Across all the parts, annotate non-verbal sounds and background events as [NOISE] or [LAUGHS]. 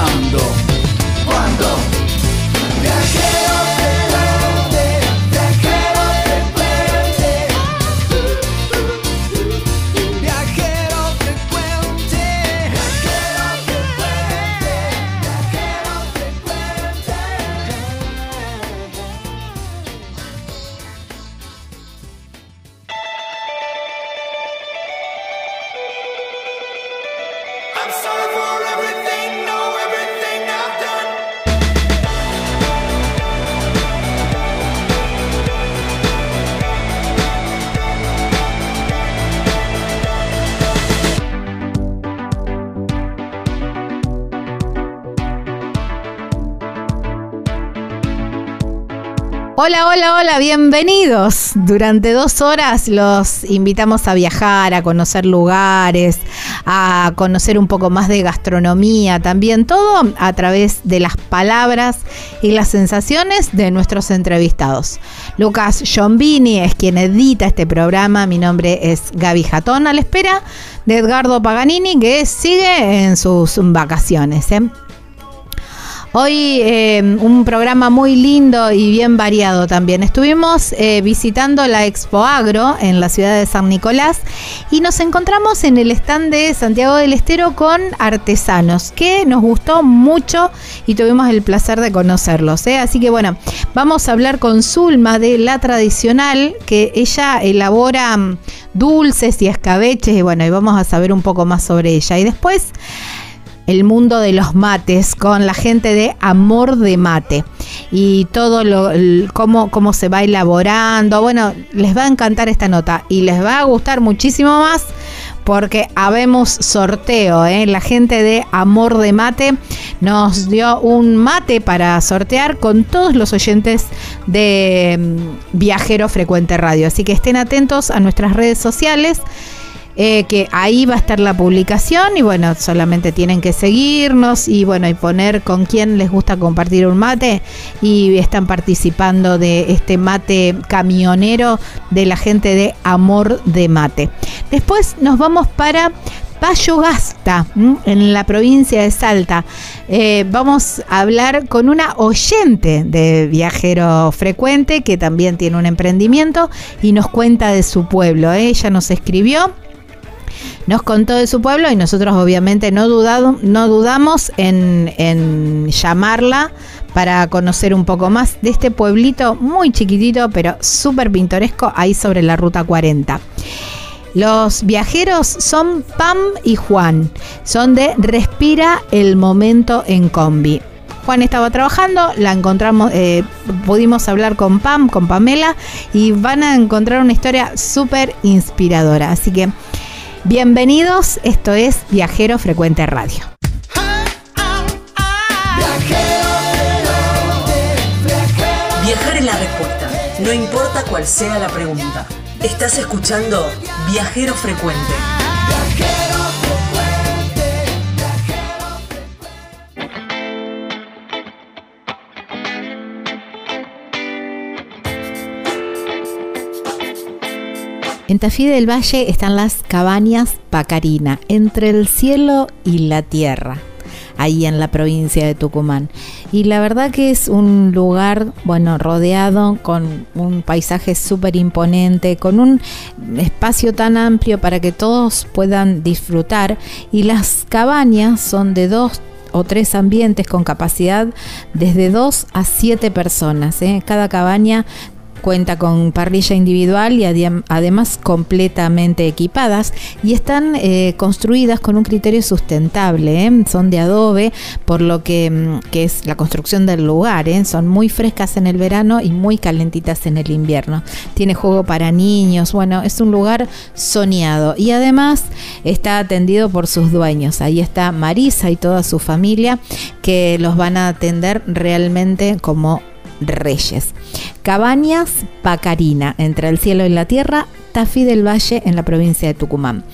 Ahora, Hola, hola, hola, bienvenidos. Durante dos horas los invitamos a viajar, a conocer lugares, a conocer un poco más de gastronomía, también todo a través de las palabras y las sensaciones de nuestros entrevistados. Lucas Giombini es quien edita este programa, mi nombre es Gaby Jatón, a la espera de Edgardo Paganini que sigue en sus vacaciones. ¿eh? Hoy eh, un programa muy lindo y bien variado también. Estuvimos eh, visitando la Expo Agro en la ciudad de San Nicolás y nos encontramos en el stand de Santiago del Estero con artesanos, que nos gustó mucho y tuvimos el placer de conocerlos. ¿eh? Así que bueno, vamos a hablar con Zulma de La Tradicional, que ella elabora mm, dulces y escabeches y bueno, y vamos a saber un poco más sobre ella. Y después el mundo de los mates con la gente de Amor de Mate y todo lo cómo, cómo se va elaborando. Bueno, les va a encantar esta nota y les va a gustar muchísimo más porque habemos sorteo. ¿eh? La gente de Amor de Mate nos dio un mate para sortear con todos los oyentes de mm, Viajero Frecuente Radio. Así que estén atentos a nuestras redes sociales eh, que ahí va a estar la publicación y bueno, solamente tienen que seguirnos y bueno, y poner con quién les gusta compartir un mate y están participando de este mate camionero de la gente de Amor de Mate. Después nos vamos para Payogasta, en la provincia de Salta. Eh, vamos a hablar con una oyente de viajero frecuente que también tiene un emprendimiento y nos cuenta de su pueblo. ¿eh? Ella nos escribió nos contó de su pueblo y nosotros obviamente no, dudado, no dudamos en, en llamarla para conocer un poco más de este pueblito muy chiquitito pero súper pintoresco ahí sobre la ruta 40. Los viajeros son Pam y Juan. Son de Respira el momento en combi. Juan estaba trabajando, la encontramos, eh, pudimos hablar con Pam, con Pamela, y van a encontrar una historia súper inspiradora. Así que bienvenidos, esto es Viajero Frecuente Radio. Viajar es la respuesta, no importa cuál sea la pregunta. Estás escuchando Viajero Frecuente. En Tafí del Valle están las cabañas Pacarina, entre el cielo y la tierra, ahí en la provincia de Tucumán. Y la verdad que es un lugar, bueno, rodeado con un paisaje súper imponente, con un espacio tan amplio para que todos puedan disfrutar. Y las cabañas son de dos o tres ambientes con capacidad desde dos a siete personas. ¿eh? Cada cabaña Cuenta con parrilla individual y además completamente equipadas y están eh, construidas con un criterio sustentable. ¿eh? Son de adobe, por lo que, mm, que, es la construcción del lugar. ¿eh? Son muy frescas en el verano y muy calentitas en el invierno. Tiene juego para niños. Bueno, es un lugar soñado y además está atendido por sus dueños. Ahí está Marisa y toda su familia que los van a atender realmente como reyes. Cabañas Pacarina, entre el cielo y la tierra, Tafí del Valle, en la provincia de Tucumán.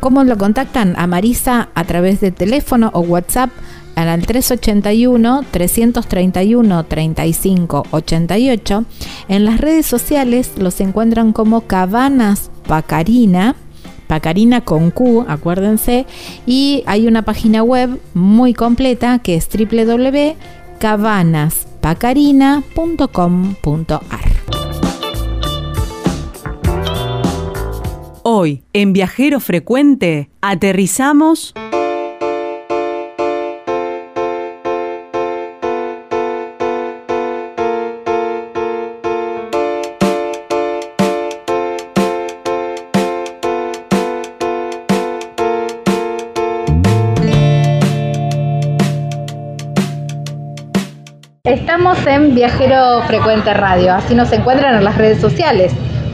¿Cómo lo contactan? A Marisa a través de teléfono o WhatsApp al 381 331 35 88. En las redes sociales los encuentran como Cabanas Pacarina. Pacarina con Q, acuérdense, y hay una página web muy completa que es www.cabanas pacarina.com.ar. Hoy, en Viajero Frecuente, aterrizamos... Estamos en Viajero Frecuente Radio, así nos encuentran en las redes sociales.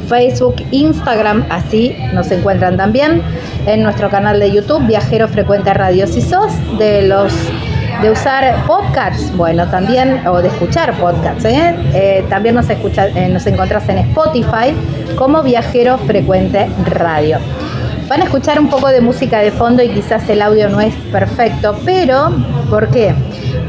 Facebook, Instagram, así nos encuentran también en nuestro canal de YouTube, Viajero Frecuente Radio. Si sos de los de usar podcasts, bueno, también, o de escuchar podcasts, ¿eh? Eh, también nos, escucha, eh, nos encontrás en Spotify como Viajero Frecuente Radio. Van a escuchar un poco de música de fondo y quizás el audio no es perfecto, pero ¿por qué?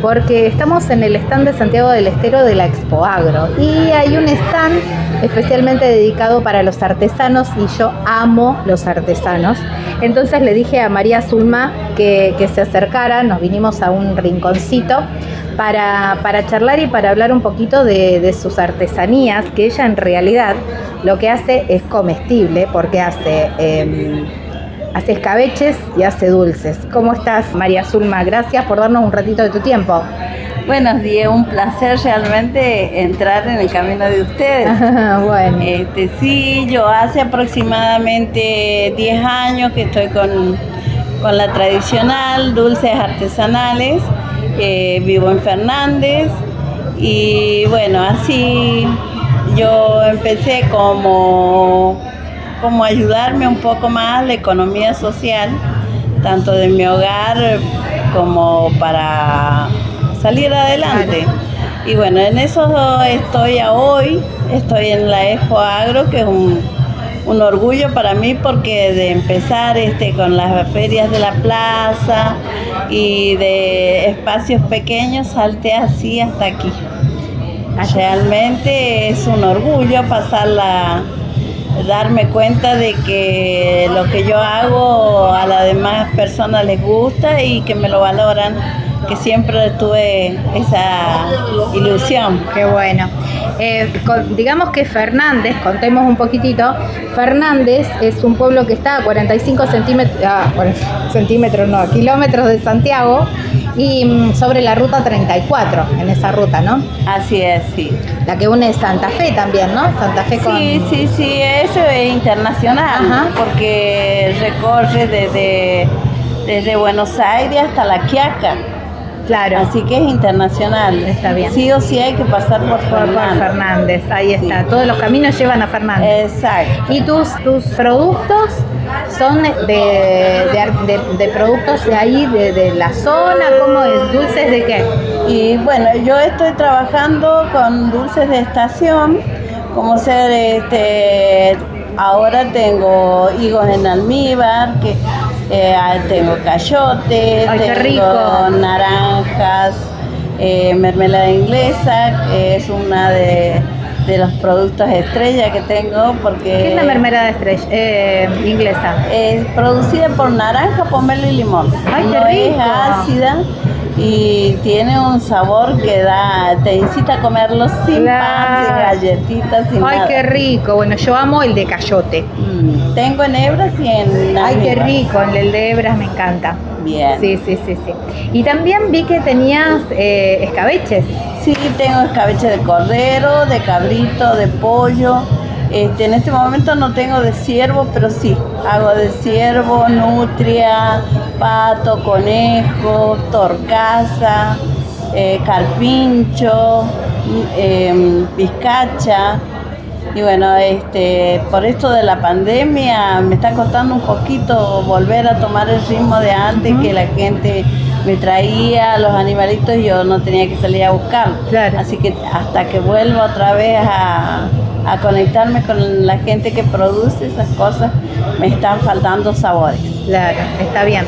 Porque estamos en el stand de Santiago del Estero de la Expo Agro y hay un stand especialmente dedicado para los artesanos y yo amo los artesanos. Entonces le dije a María Zulma que, se acercara, nos vinimos a un rinconcito para, charlar y para hablar un poquito de, sus artesanías, que ella en realidad lo que hace es comestible porque hace... Em, hace escabeches y hace dulces. ¿Cómo estás, María Zulma? Gracias por darnos un ratito de tu tiempo. Buenos días, un placer realmente entrar en el camino de ustedes. [LAUGHS] bueno. Este, sí, yo hace aproximadamente 10 años que estoy con, la tradicional, dulces artesanales. Eh, vivo en Fernández y bueno, así yo empecé como como ayudarme un poco más la economía social, tanto de mi hogar como para salir adelante. Y bueno, en eso estoy a hoy, estoy en la Expo Agro, que es un, orgullo para mí porque de empezar este, con las ferias de la plaza y de espacios pequeños, salté así hasta aquí. Realmente es un orgullo pasarla darme cuenta de que lo que yo hago a las demás personas les gusta y que me lo valoran, que siempre tuve esa ilusión. Qué bueno. Eh, digamos que Fernández, contemos un poquitito, Fernández es un pueblo que está a 45 centímetros, ah, centímetros no, kilómetros de Santiago Y mm, sobre la ruta 34, en esa ruta, ¿no? Así es, sí. La que une Santa Fe también, ¿no? Santa Fe con... Sí, sí, sí, eso es internacional, porque recorre desde, desde Buenos Aires hasta La Quiaca. Claro. Así que es internacional. Está bien. Sí o sí hay que pasar por, Fernández. Fernández. Ahí está. Todos los caminos llevan a Fernández. Exacto. ¿Y tus, tus productos son de, de, productos de ahí, de, la zona? ¿Cómo es? ¿Dulces de qué? Y bueno, yo estoy trabajando con dulces de estación, como ser este. Ahora tengo higos en almíbar, que eh, tengo cayote, tengo naranjas, eh, mermelada inglesa, que es una de, los productos estrella que tengo porque... ¿Qué es la mermelada estrella eh, inglesa? Es producida por naranja, pomelo y limón. Ay, no es ácida y tiene un sabor que da, te incita a comerlo sin pan, sin galletitas, sin Ay, qué rico. Bueno, yo amo el de cayote. Mm, tengo en hebras y en Ay, qué rico, el de hebras me encanta. Bien. Sí, sí, sí, sí. Y también vi que tenías eh, escabeches. Sí, tengo escabeche de cordero, de cabrito, de pollo este, en este momento no tengo de ciervo, pero sí, hago de ciervo, nutria, pato, conejo, torcaza, eh, carpincho, eh, pizcacha. Y bueno, este, por esto de la pandemia me está costando un poquito volver a tomar el ritmo de antes que la gente me traía los animalitos y yo no tenía que salir a buscar. Así que hasta que vuelva otra vez a, a conectarme con la gente que produce esas cosas, me están faltando sabores. Claro, está bien.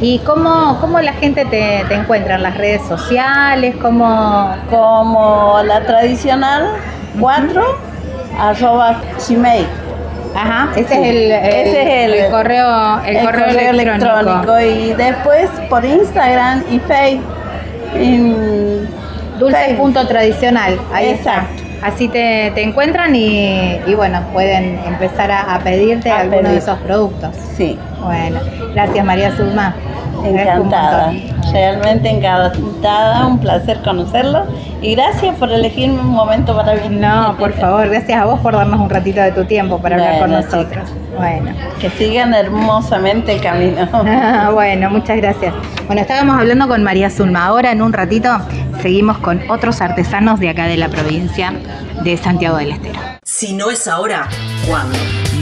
¿Y cómo, cómo la gente te, encuentra en las redes sociales? ¿Cómo... Como la tradicional 4, arroba gmail. Ajá, ese, es el, el, correo, el, correo, electrónico. Y después por Instagram y Facebook. Dulce.tradicional, ahí Exacto. Así te, te encuentran y, y, bueno, pueden empezar a, pedirte algunos de esos productos. Sí. Bueno, gracias María Zulma. Encantada, realmente encantada, un placer conocerlo y gracias por elegirme un momento para venir. No, por favor, gracias a vos por darnos un ratito de tu tiempo para hablar con nosotros. Bueno. Que sigan hermosamente el camino. [LAUGHS] bueno, muchas gracias. Bueno, estábamos hablando con María Zulma. Ahora en un ratito seguimos con otros artesanos de acá de la provincia de Santiago del Estero. Si no es ahora, ¿cuándo?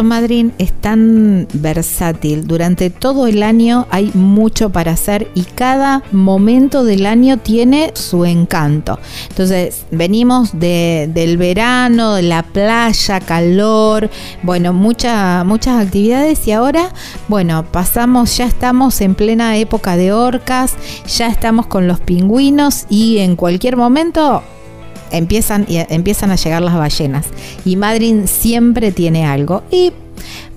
Puerto Madryn es tan versátil. Durante todo el año hay mucho para hacer y cada momento del año tiene su encanto. Entonces, venimos del verano, de la playa, calor, bueno, muchas muchas actividades y ahora, bueno, pasamos, ya estamos en plena época de orcas, ya estamos con los pingüinos y en cualquier momento empiezan, empiezan a llegar las ballenas. Y Madrid siempre tiene algo. Y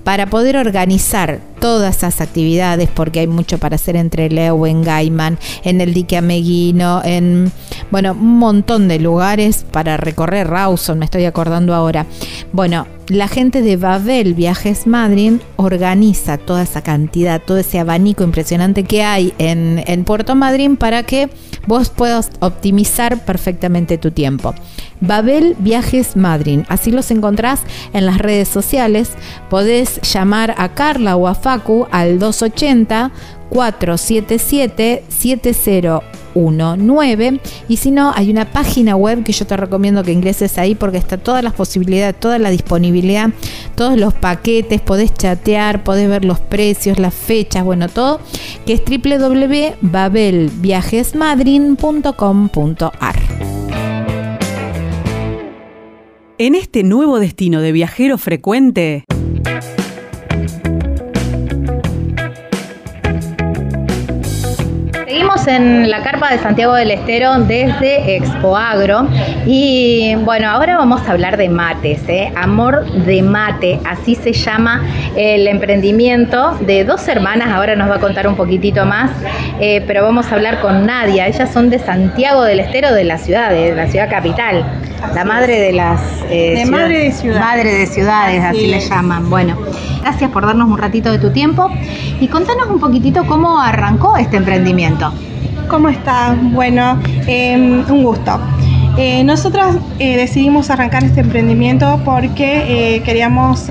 para poder organizar todas esas actividades, porque hay mucho para hacer entre Leo, en Gaiman, en el dique Ameguino, en bueno, un montón de lugares para recorrer Rawson, me estoy acordando ahora. Bueno, la gente de Babel Viajes Madrid organiza toda esa cantidad, todo ese abanico impresionante que hay en, en Puerto Madryn para que vos puedas optimizar perfectamente tu tiempo. Babel Viajes Madrid, así los encontrás en las redes sociales. Podés llamar a Carla o a Facu al 280 477 70 019 y si no hay una página web que yo te recomiendo que ingreses ahí porque está todas las posibilidades, toda la disponibilidad, todos los paquetes, podés chatear, podés ver los precios, las fechas, bueno, todo, que es www.babelviajesmadrin.com.ar. En este nuevo destino de viajero frecuente, Seguimos en la carpa de Santiago del Estero desde Expo Agro y bueno, ahora vamos a hablar de mates, ¿eh? Amor de Mate, así se llama el emprendimiento de dos hermanas, ahora nos va a contar un poquitito más, eh, pero vamos a hablar con Nadia, ellas son de Santiago del Estero, de la ciudad, de la ciudad capital, la madre de las... Eh, madre de ciudades. Madre de ciudades, así, le llaman. Bueno, gracias por darnos un ratito de tu tiempo y contanos un poquitito cómo arrancó este emprendimiento. ¿Cómo estás? Bueno, em, un gusto. Eh, nosotras eh, decidimos arrancar este emprendimiento porque eh, queríamos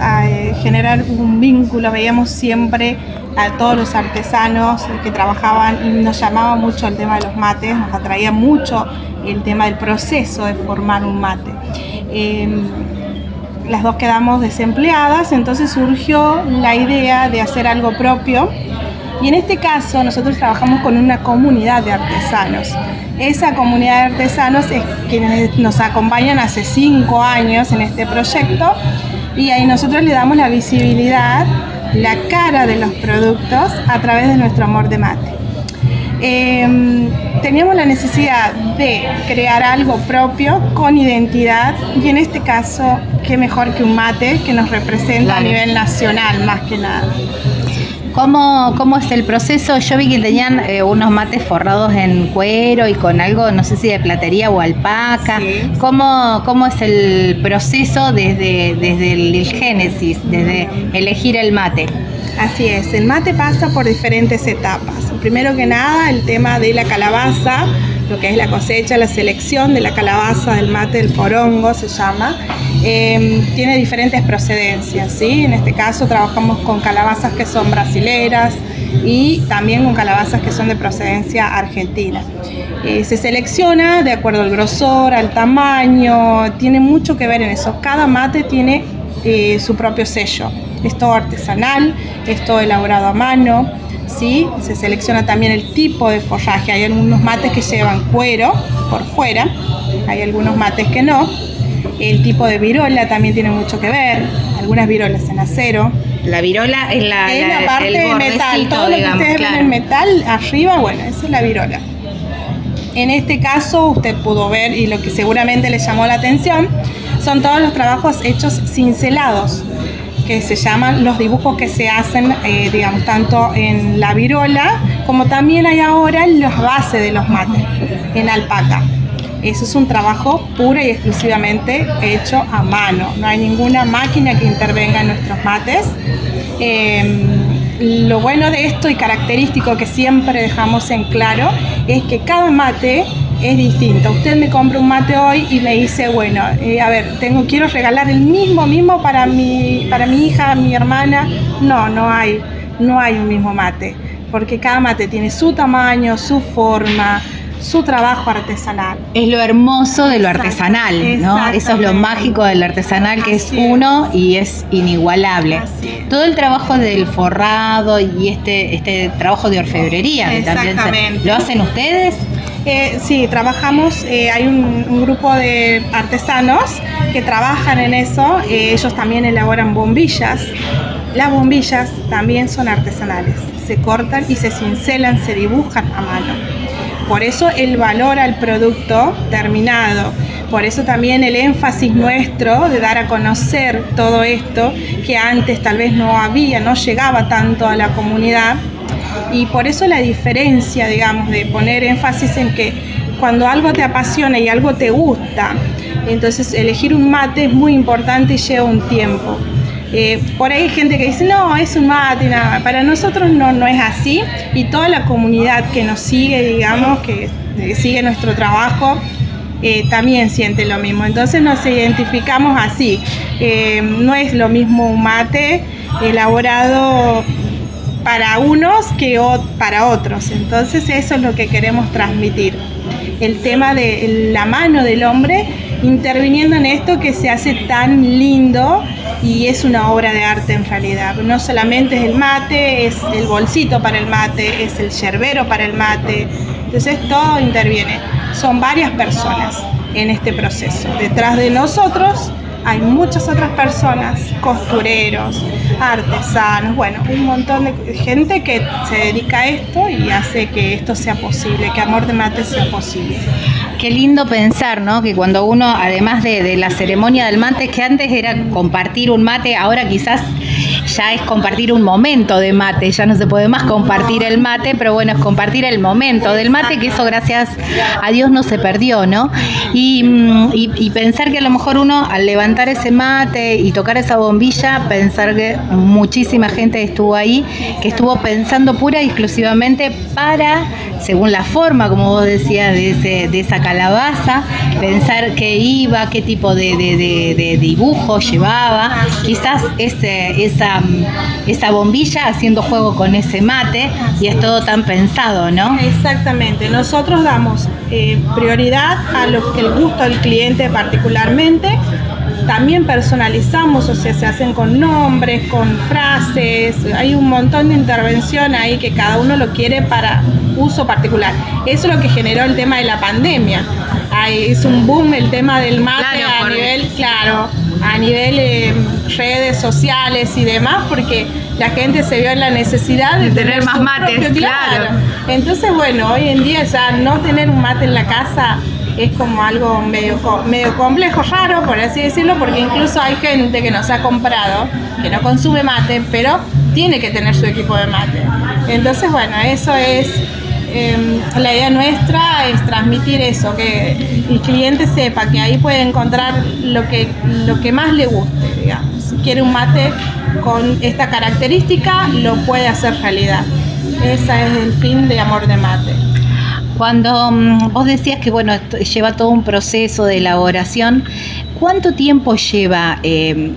generar un vínculo, veíamos siempre a todos los artesanos que trabajaban y nos llamaba mucho el tema de los mates, nos atraía mucho el tema del proceso de formar un mate. Em, las dos quedamos desempleadas, entonces surgió la idea de hacer algo propio y en este caso nosotros trabajamos con una comunidad de artesanos. Esa comunidad de artesanos es quienes nos acompañan hace cinco años en este proyecto y ahí nosotros le damos la visibilidad, la cara de los productos a través de nuestro amor de mate. Em, teníamos la necesidad de crear algo propio con identidad y en este caso, qué mejor que un mate que nos representa a nivel nacional más que nada. ¿Cómo, ¿Cómo es el proceso? Yo vi que tenían eh, unos mates forrados en cuero y con algo, no sé si de platería o alpaca. ¿Cómo, ¿Cómo es el proceso desde, desde el, génesis, desde elegir el mate? Así es, el mate pasa por diferentes etapas. Primero que nada, el tema de la calabaza, lo que es la cosecha, la selección de la calabaza del mate del porongo se llama. Em, tiene diferentes procedencias, ¿sí? En este caso trabajamos con calabazas que son brasileras y también con calabazas que son de procedencia argentina. Eh, se selecciona de acuerdo al grosor, al tamaño, tiene mucho que ver en eso. Cada mate tiene eh, su propio sello. Es todo artesanal, es todo elaborado a mano. ¿sí? Se selecciona también el tipo de forraje. Hay algunos mates que llevan cuero por fuera, hay algunos mates que no. El tipo de virola también tiene mucho que ver, algunas virolas en acero. La virola es la, parte de metal, todo lo que ustedes ven en metal arriba, bueno, esa es la virola. En este caso usted pudo ver y lo que seguramente le llamó la atención son todos los trabajos hechos cincelados, que se llaman los dibujos que se hacen, eh, digamos, tanto en la virola como también hay ahora en las bases de los mates, en alpaca. Eso es un trabajo puro y exclusivamente hecho a mano. No hay ninguna máquina que intervenga en nuestros mates. Em, lo bueno de esto y característico que siempre dejamos en claro es que cada mate es distinto. Usted me compra un mate hoy y me dice, bueno, eh, a ver, tengo, quiero regalar el mismo, mismo para mi, para mi hija, mi hermana. No, no hay, no hay un mismo mate, porque cada mate tiene su tamaño, su forma, su trabajo artesanal. Es lo hermoso de lo artesanal, ¿no? Eso es lo mágico del artesanal, que es uno y es inigualable. Todo el trabajo del forrado y este, este trabajo de orfebrería, también ¿lo hacen ustedes? Eh, sí, trabajamos, eh, hay un, grupo de artesanos que trabajan en eso, eh, ellos también elaboran bombillas. Las bombillas también son artesanales, se cortan y se cincelan, se dibujan a mano. Por eso el valor al producto terminado. Por eso también el énfasis nuestro de dar a conocer todo esto que antes tal vez no había, no llegaba tanto a la comunidad. Y por eso la diferencia, digamos, de poner énfasis en que cuando algo te apasiona y algo te gusta, entonces elegir un mate es muy importante y lleva un tiempo. Eh, por ahí hay gente que dice, no, es un mate, nada. Para nosotros no, no es así. Y toda la comunidad que nos sigue, digamos, que sigue nuestro trabajo, eh, también siente lo mismo. Entonces nos identificamos así. Eh, no es lo mismo un mate elaborado para unos que para otros. Entonces eso es lo que queremos transmitir. El tema de la mano del hombre interviniendo en esto que se hace tan lindo y es una obra de arte en realidad. No solamente es el mate, es el bolsito para el mate, es el yerbero para el mate. Entonces todo interviene. Son varias personas en este proceso. Detrás de nosotros hay muchas otras personas, costureros, artesanos, bueno, un montón de gente que se dedica a esto y hace que esto sea posible, que Amor de Mate sea posible. Qué lindo pensar, ¿no? Que cuando uno, además de, la ceremonia del mate, que antes era compartir un mate, ahora quizás ya es compartir un momento de mate, ya no se puede más compartir el mate, pero bueno, es compartir el momento del mate, que eso gracias a Dios no se perdió, ¿no? Y, mm, pensar que a lo mejor uno al levantar ese mate y tocar esa bombilla, pensar que muchísima gente estuvo ahí, que estuvo pensando pura y exclusivamente para, según la forma, como vos decías, de, esa calabaza, pensar qué iba, qué tipo de, de, de dibujo llevaba, quizás ese, esa esa, bombilla haciendo juego con ese mate y es todo tan pensado, ¿no? Exactamente, nosotros damos eh, prioridad a lo que el gusto del cliente particularmente. También personalizamos, o sea, se hacen con nombres, con frases, hay un montón de intervención ahí que cada uno lo quiere para uso particular. Eso es lo que generó el tema de la pandemia. Ahí es un boom el tema del mate a nivel, claro, a nivel eh, redes sociales y demás, porque la gente se vio en la necesidad de, tener, más mates, claro. Entonces, bueno, hoy en día ya no tener un mate en la casa es como algo medio, medio complejo, raro, por así decirlo, porque incluso hay gente que nos ha comprado, que no consume mate, pero tiene que tener su equipo de mate. Entonces, bueno, eso es Em, la idea nuestra es transmitir eso, que el cliente sepa que ahí puede encontrar lo que, lo que más le guste. Si quiere un mate con esta característica, lo puede hacer realidad. Ese es el fin de Amor de Mate. Cuando mm, vos decías que bueno lleva todo un proceso de elaboración, ¿cuánto tiempo lleva eh,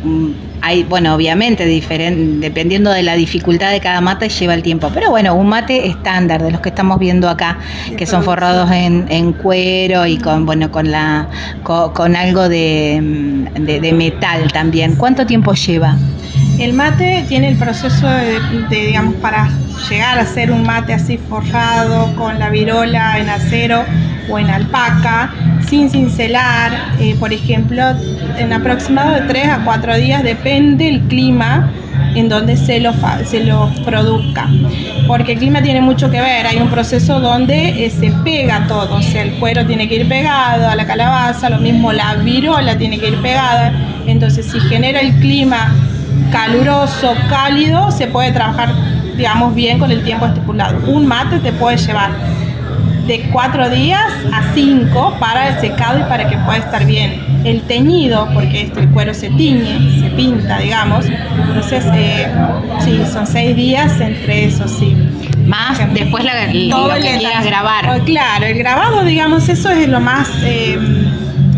hay, bueno, obviamente, dependiendo de la dificultad de cada mate, lleva el tiempo. Pero bueno, un mate estándar de los que estamos viendo acá, que son forrados en, cuero y con, bueno, con, la, con, algo de, metal también. ¿Cuánto tiempo lleva? El mate tiene el proceso de, digamos, para llegar a ser un mate así forjado con la virola en acero o en alpaca, sin cincelar, eh, por ejemplo, en aproximado de 3 a 4 días, depende el clima en donde se lo, se lo produzca. Porque el clima tiene mucho que ver, hay un proceso donde eh, se pega todo, o sea, el cuero tiene que ir pegado a la calabaza, lo mismo la virola tiene que ir pegada, entonces si genera el clima caluroso, cálido, se puede trabajar, digamos, bien con el tiempo estipulado. Un mate te puede llevar de cuatro días a cinco para el secado y para que pueda estar bien. El teñido, porque este, el cuero se tiñe, se pinta, digamos. Entonces, eh, sí, son seis días entre esos, sí. Más después la, lo que quieras grabar. Oh, claro, el grabado, digamos, eso es lo más... Eh,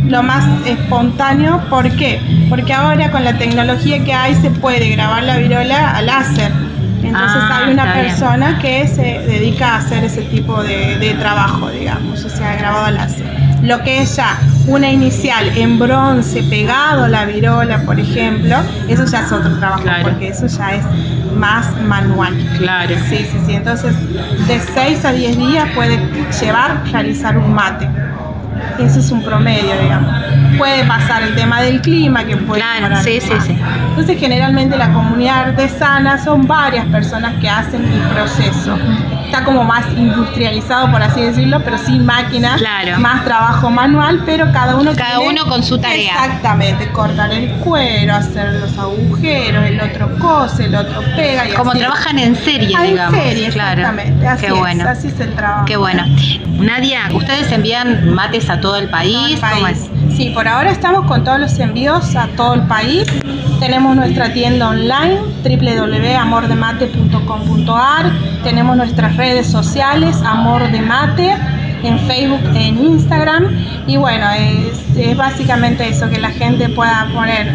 lo más espontáneo, ¿por qué? Porque ahora con la tecnología que hay se puede grabar la virola a láser entonces ah, hay una persona que se dedica a hacer ese tipo de, trabajo, digamos, o sea, grabado al láser. Lo que es ya una inicial en bronce pegado a la virola, por ejemplo, eso ya es otro trabajo, porque eso ya es más manual. Claro. Sí, sí, sí. Entonces, de 6 a 10 días puede llevar realizar un mate. Eso es un promedio, digamos. Puede pasar el tema del clima, que puede Claro, sí, sí, sí. Entonces, generalmente la comunidad artesana son varias personas que hacen el proceso. Está como más industrializado, por así decirlo, pero sin máquinas, más trabajo manual, pero cada uno Cada uno con su tarea. Exactamente, cortar el cuero, hacer los agujeros, el otro cose, el otro pega. Y como trabajan en serie, ah, digamos. En serie, claro. exactamente. Así Qué bueno. así es el trabajo. Qué bueno. Nadia, ¿ustedes envían mates a todo el país? ¿Cómo es? Sí, por ahora estamos con todos los envíos a todo el país. Tenemos nuestra tienda online www.amordemate.com.ar. Tenemos nuestras redes sociales Amor de Mate en Facebook, en Instagram. Y bueno, es básicamente eso, que la gente pueda poner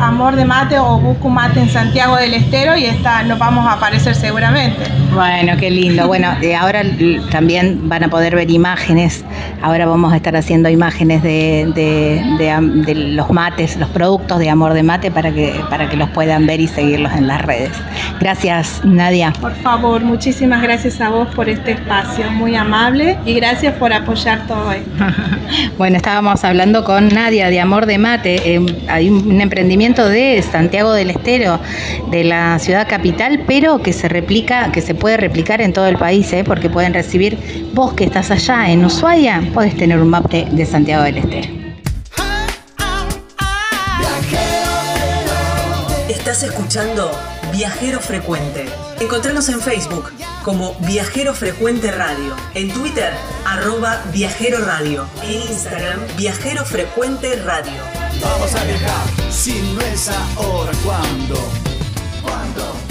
amor de mate o busco mate en Santiago del Estero y está, nos vamos a aparecer seguramente. Bueno, qué lindo. Bueno, de [LAUGHS] ahora también van a poder ver imágenes. Ahora vamos a estar haciendo imágenes de, de, los mates, los productos de amor de mate para que, para que los puedan ver y seguirlos en las redes. Gracias, Nadia. Por favor, muchísimas gracias a vos por este espacio, muy amable y gracias por apoyar todo esto. [LAUGHS] bueno, estábamos hablando con Nadia de Amor de Mate. Eh, hay un emprendimiento de Santiago del Estero, de la ciudad capital, pero que se replica, que se puede replicar en todo el país, ¿eh? porque pueden recibir, vos que estás allá en Ushuaia, podés tener un mate de Santiago del Estero. Estás escuchando Viajero Frecuente. Encontranos en Facebook como Viajero Frecuente Radio, en Twitter arroba Viajero Radio, en Instagram Viajero Frecuente Radio. Vamos a viajar, si no es ahora, ¿cuándo? ¿Cuándo?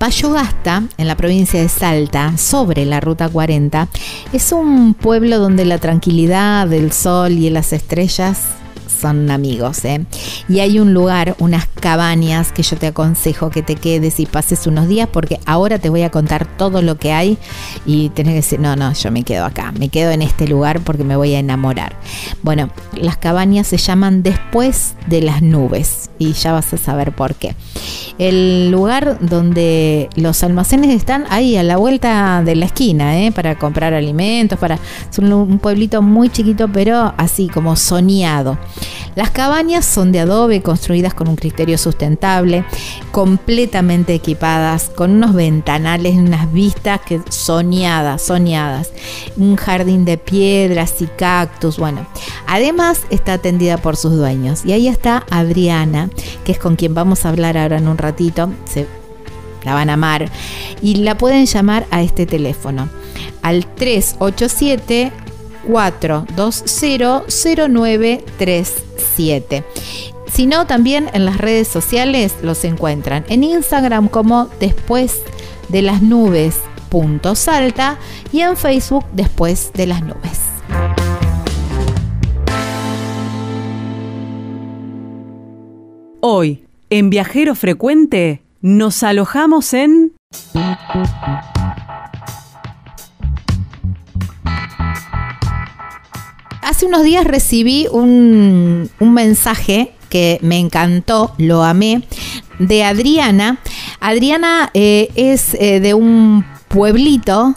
Payogasta, en la provincia de Salta, sobre la Ruta 40, es un pueblo donde la tranquilidad, el sol y las estrellas son amigos. ¿eh? Y hay un lugar, unas cabañas que yo te aconsejo que te quedes y pases unos días porque ahora te voy a contar todo lo que hay y tenés que decir, no, no, yo me quedo acá, me quedo en este lugar porque me voy a enamorar. Bueno, las cabañas se llaman Después de las Nubes y ya vas a saber por qué. El lugar donde los almacenes están ahí a la vuelta de la esquina, ¿eh? para comprar alimentos, para... Son un pueblito muy chiquito pero así como soñado. Las cabañas son de adobe, construidas con un criterio sustentable, completamente equipadas, con unos ventanales, unas vistas que soñadas, soñadas. Un jardín de piedras y cactus, bueno. Además está atendida por sus dueños. Y ahí está Adriana, que es con quien vamos a hablar ahora en un ratito. Se la van a amar. Y la pueden llamar a este teléfono al 387 4200937. Si no, también en las redes sociales los encuentran en Instagram como después de las nubes punto salta y en Facebook después de las nubes. Hoy, en Viajero Frecuente, nos alojamos en... hace unos días recibí un, mensaje que me encantó, lo amé, de Adriana. Adriana eh, es eh, de un pueblito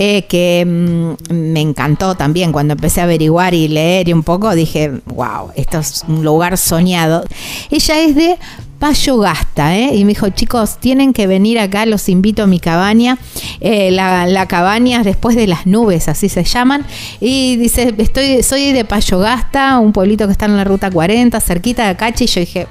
eh, que mm, me encantó también cuando empecé a averiguar y leer y un poco, dije, wow, esto es un lugar soñado. Ella es de Payo Gasta, ¿eh? Y me dijo, chicos, tienen que venir acá, los invito a mi cabaña. Eh, la, cabaña después de las nubes, así se llaman. Y dice, estoy, soy de Payo Gasta, un pueblito que está en la ruta 40, cerquita de Cachi. Y yo dije,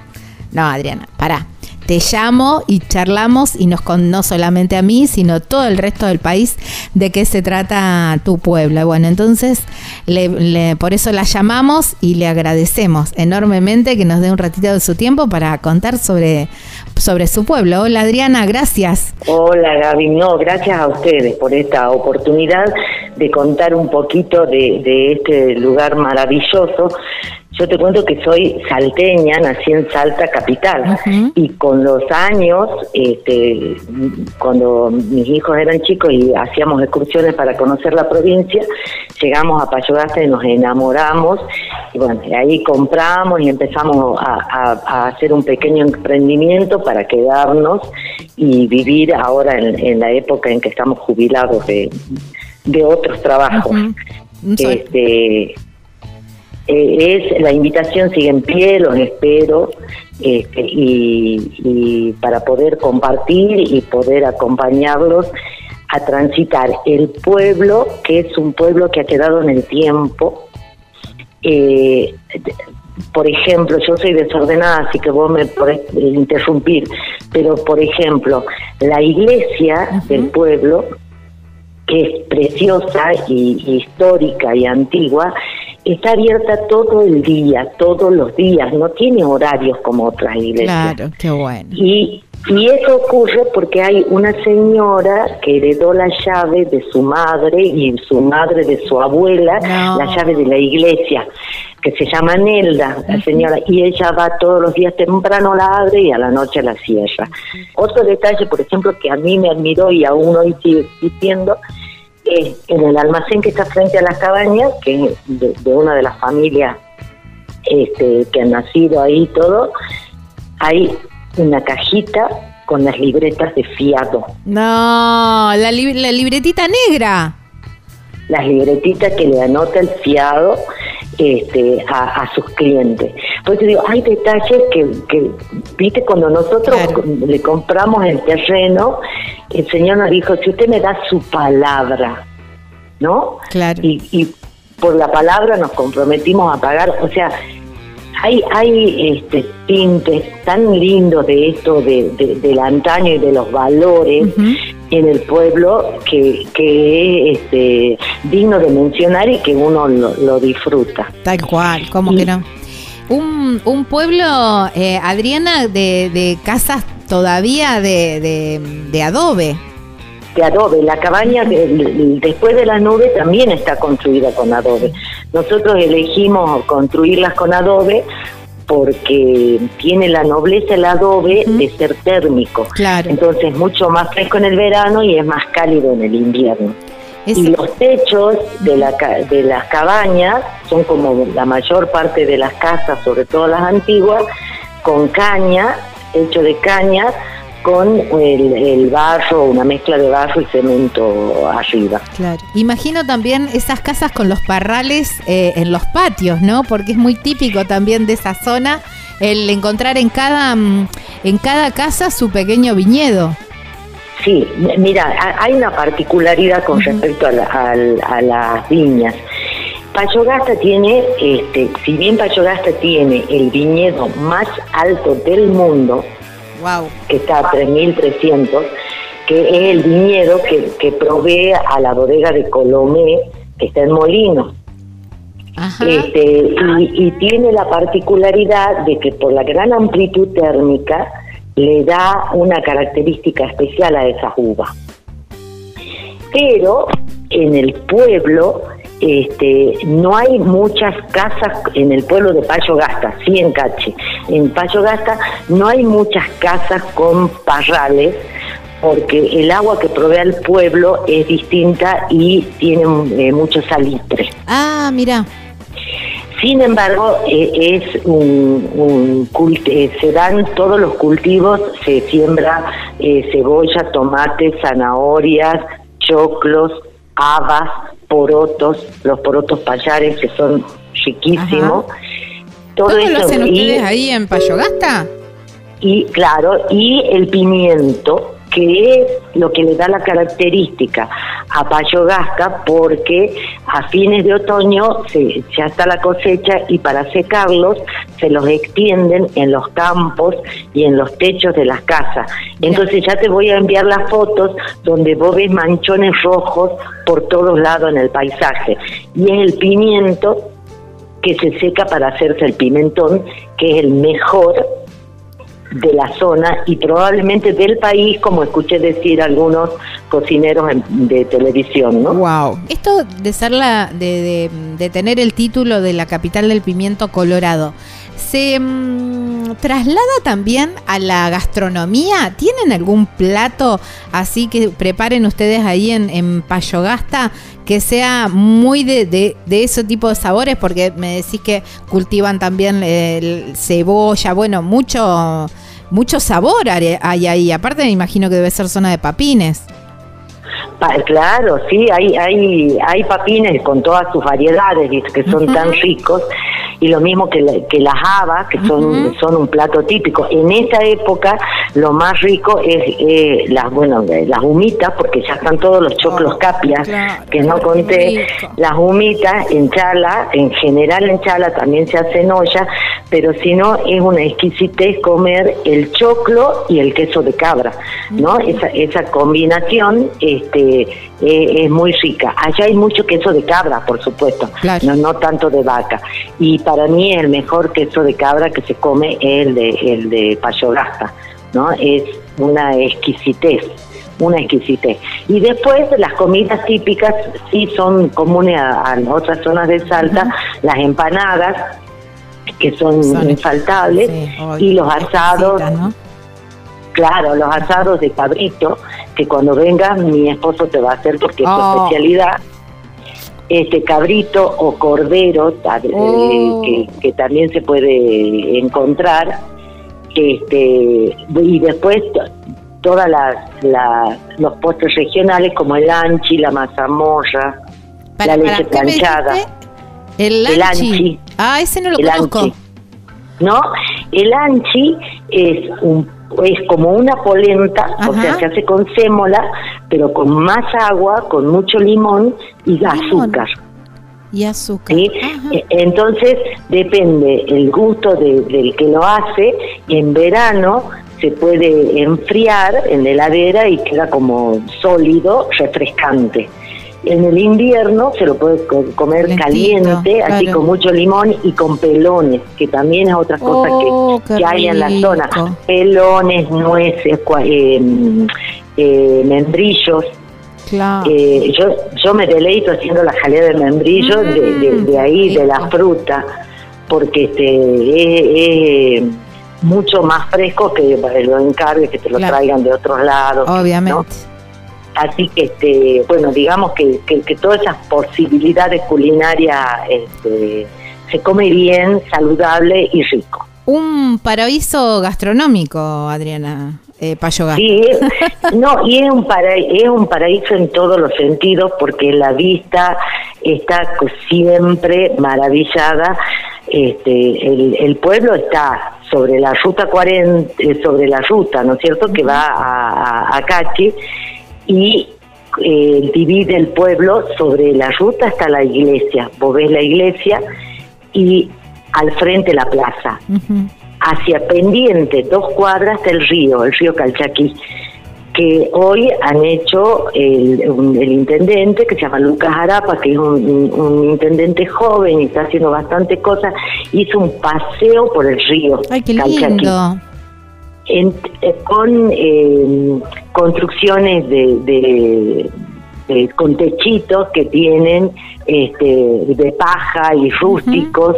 no, Adriana, pará te llamo y charlamos y nos con no solamente a mí, sino todo el resto del país de qué se trata tu pueblo. Bueno, entonces le, por eso la llamamos y le agradecemos enormemente que nos dé un ratito de su tiempo para contar sobre, sobre su pueblo. Hola Adriana, gracias. Hola Gaby, no, gracias a ustedes por esta oportunidad de contar un poquito de este lugar maravilloso yo te cuento que soy salteña, nací en Salta capital. Y con los años, este, cuando mis hijos eran chicos y hacíamos excursiones para conocer la provincia, llegamos a Payogasta y nos enamoramos y bueno, ahí compramos y empezamos a, hacer un pequeño emprendimiento para quedarnos y vivir ahora en, la época en que estamos jubilados de, otros trabajos. Este, eh, es la invitación sigue en pie, los espero este, y, para poder compartir y poder acompañarlos a transitar el pueblo, que es un pueblo que ha quedado en el tiempo. Eh, por ejemplo, yo soy desordenada, así que vos me podés interrumpir, pero por ejemplo, la iglesia del pueblo, que es preciosa y histórica y antigua, está abierta todo el día, todos los días, no tiene horarios como otras iglesias. Claro, qué bueno. Y, y eso ocurre porque hay una señora que heredó la llave de su madre y su madre de su abuela, la llave de la iglesia, que se llama Nelda, la señora, y ella va todos los días temprano la abre y a la noche la cierra. Otro detalle, por ejemplo, que a mí me admiró y aún hoy sigue existiendo, es en el almacén que está frente a las cabañas, que es de, una de las familias este, que han nacido ahí y todo, hay una cajita con las libretas de fiado. No, la, libretita negra. Las libretitas que le anota el fiado este, a, sus clientes. Pues te digo, hay detalles que, que viste, cuando nosotros le compramos el terreno, el Señor nos dijo, si usted me da su palabra, ¿no? Claro. Y, y por la palabra nos comprometimos a pagar, o sea, hay, hay este, tintes tan lindos de esto, de, del antaño y de los valores en el pueblo que, que es este, digno de mencionar y que uno lo, disfruta. Tal cual, ¿cómo que no? Un, un pueblo, eh, Adriana, de, de casas todavía de, de, de adobe de adobe. La cabaña después de la nube también está construida con adobe. Nosotros elegimos construirlas con adobe porque tiene la nobleza el adobe de ser térmico. Claro. Entonces mucho más fresco en el verano y es más cálido en el invierno. Y los techos de, la, de las cabañas son como la mayor parte de las casas, sobre todo las antiguas, con caña, hecho de caña, con el, barro, una mezcla de barro y cemento arriba. Claro. Imagino también esas casas con los parrales eh, en los patios, ¿no? Porque es muy típico también de esa zona el encontrar en cada, mm, en cada casa su pequeño viñedo. Sí, mira, hay una particularidad con respecto a, a, las viñas. Payogasta tiene, este, si bien Payogasta tiene el viñedo más alto del mundo, que está a 3.300, que es el viñedo que, provee a la bodega de Colomé, que está en Molino. Este, y, tiene la particularidad de que por la gran amplitud térmica le da una característica especial a esa uva. Pero en el pueblo este, no hay muchas casas en el pueblo de Payo Gasta, sí en Cache. En Payo Gasta no hay muchas casas con parrales porque el agua que provee al pueblo es distinta y tiene eh, mucho salitre. Ah, mira. Sin embargo, eh, es un, eh, se dan todos los cultivos, se siembra cebolla, tomate, zanahorias, choclos, habas, porotos, los porotos payares que son chiquísimos. Todo ¿Todo lo hacen ustedes ahí en Payogasta? Y claro, y el pimiento, que es lo que le da la característica a Payogasta porque a fines de otoño se, ya está la cosecha y para secarlos se los extienden en los campos y en los techos de las casas. Entonces ya te voy a enviar las fotos donde vos ves manchones rojos por todos lados en el paisaje. Y es el pimiento que se seca para hacerse el pimentón, que es el mejor de la zona y probablemente del país, como escuché decir algunos cocineros de televisión, ¿no? Wow. Esto de ser la, de, de, tener el título de la capital del pimiento colorado, ¿se mm, traslada también a la gastronomía? ¿Tienen algún plato así que preparen ustedes ahí en, en Payogasta que sea muy de, de, ese tipo de sabores? Porque me decís que cultivan también el cebolla, bueno, mucho mucho sabor hay ahí. Aparte me imagino que debe ser zona de papines. Claro, sí, hay, hay, hay papines con todas sus variedades que son tan ricos y lo mismo que, que las habas, que son, son un plato típico. En esa época lo más rico es las, bueno, las humitas, porque ya están todos los choclos oh, capias, que no conté, las humitas en chala, en general en chala también se hace en olla, pero si no es una exquisitez comer el choclo y el queso de cabra, ¿no? Esa, esa combinación este, e, es muy rica. Allá hay mucho queso de cabra, por supuesto, no, no tanto de vaca. Y para mí el mejor queso de cabra que se come es el de, el de Payogasta, ¿no? Es una exquisitez una exquisitez. Y después las comidas típicas sí son comunes a, otras zonas de Salta, las empanadas, que son, infaltables, y los asados, claro, los asados de cabrito, que cuando vengas mi esposo te va a hacer porque es su oh. especialidad. Este cabrito o cordero oh. que, también se puede encontrar este y después todas las, los postres regionales como el anchi la mazamorra la leche planchada. el anchi. ah ese no lo conozco. no el anchi es un es como una polenta, o sea, se hace con sémola, pero con más agua, con mucho limón y azúcar. Y azúcar. E, entonces, depende el gusto del que lo hace. En verano se puede enfriar en la heladera y queda como sólido, refrescante. En el invierno se lo puede comer caliente, así con mucho limón y con pelones, que también es otra cosa que, oh, hay en la zona. Pelones, nueces, eh, eh, membrillos. Eh, yo, yo me deleito haciendo la jalea de membrillos de, de, mm, ahí, de la fruta, porque este, es, mucho más fresco que lo encargue, que te lo traigan de otros lados. Obviamente. Así que, este, bueno, digamos que, que, todas esas posibilidades culinarias este, se come bien, saludable y rico. Un paraíso gastronómico, Adriana. Eh, sí, [LAUGHS] no, y es un, es un paraíso en todos los sentidos porque la vista está siempre maravillada. Este, el, pueblo está sobre la ruta 40, eh, sobre la ruta, ¿no es cierto?, que va a, a Cachi y eh, divide el pueblo sobre la ruta hasta la iglesia. Vos ves la iglesia y al frente la plaza. Hacia pendiente, dos cuadras del río, el río Calchaquí, que hoy han hecho el, intendente, que se llama Lucas Arapa, que es un, intendente joven y está haciendo bastante cosas, hizo un paseo por el río Ay, qué lindo en, eh, con eh, construcciones de, con techitos que tienen este, de paja y rústicos.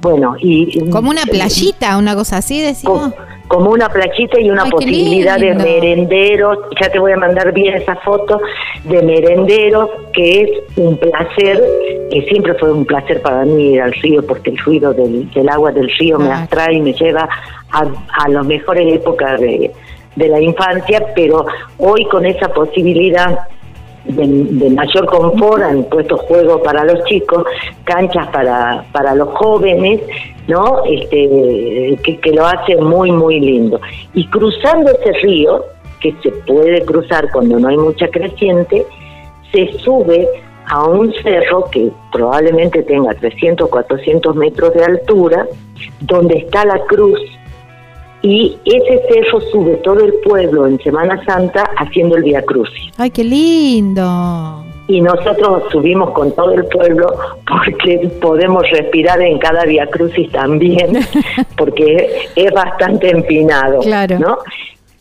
Bueno, y como una playita, una cosa así, decimos. como una playita y una posibilidad de merenderos, ya te voy a mandar bien esa foto, de merenderos, que es un placer, que siempre fue un placer para mí ir al río, porque el ruido del, agua del río me atrae y me lleva a, a las mejores épocas de, de la infancia, pero hoy con esa posibilidad de, mayor confort, han puesto juegos para los chicos, canchas para, los jóvenes, ¿no? Este, que, lo hace muy, muy lindo. Y cruzando ese río, que se puede cruzar cuando no hay mucha creciente, se sube a un cerro que probablemente tenga 300, 400 metros de altura, donde está la cruz y ese cerro sube todo el pueblo en Semana Santa haciendo el Via Crucis. ¡Ay, qué lindo! Y nosotros subimos con todo el pueblo porque podemos respirar en cada Via Crucis también, [LAUGHS] porque es bastante empinado, claro. ¿no?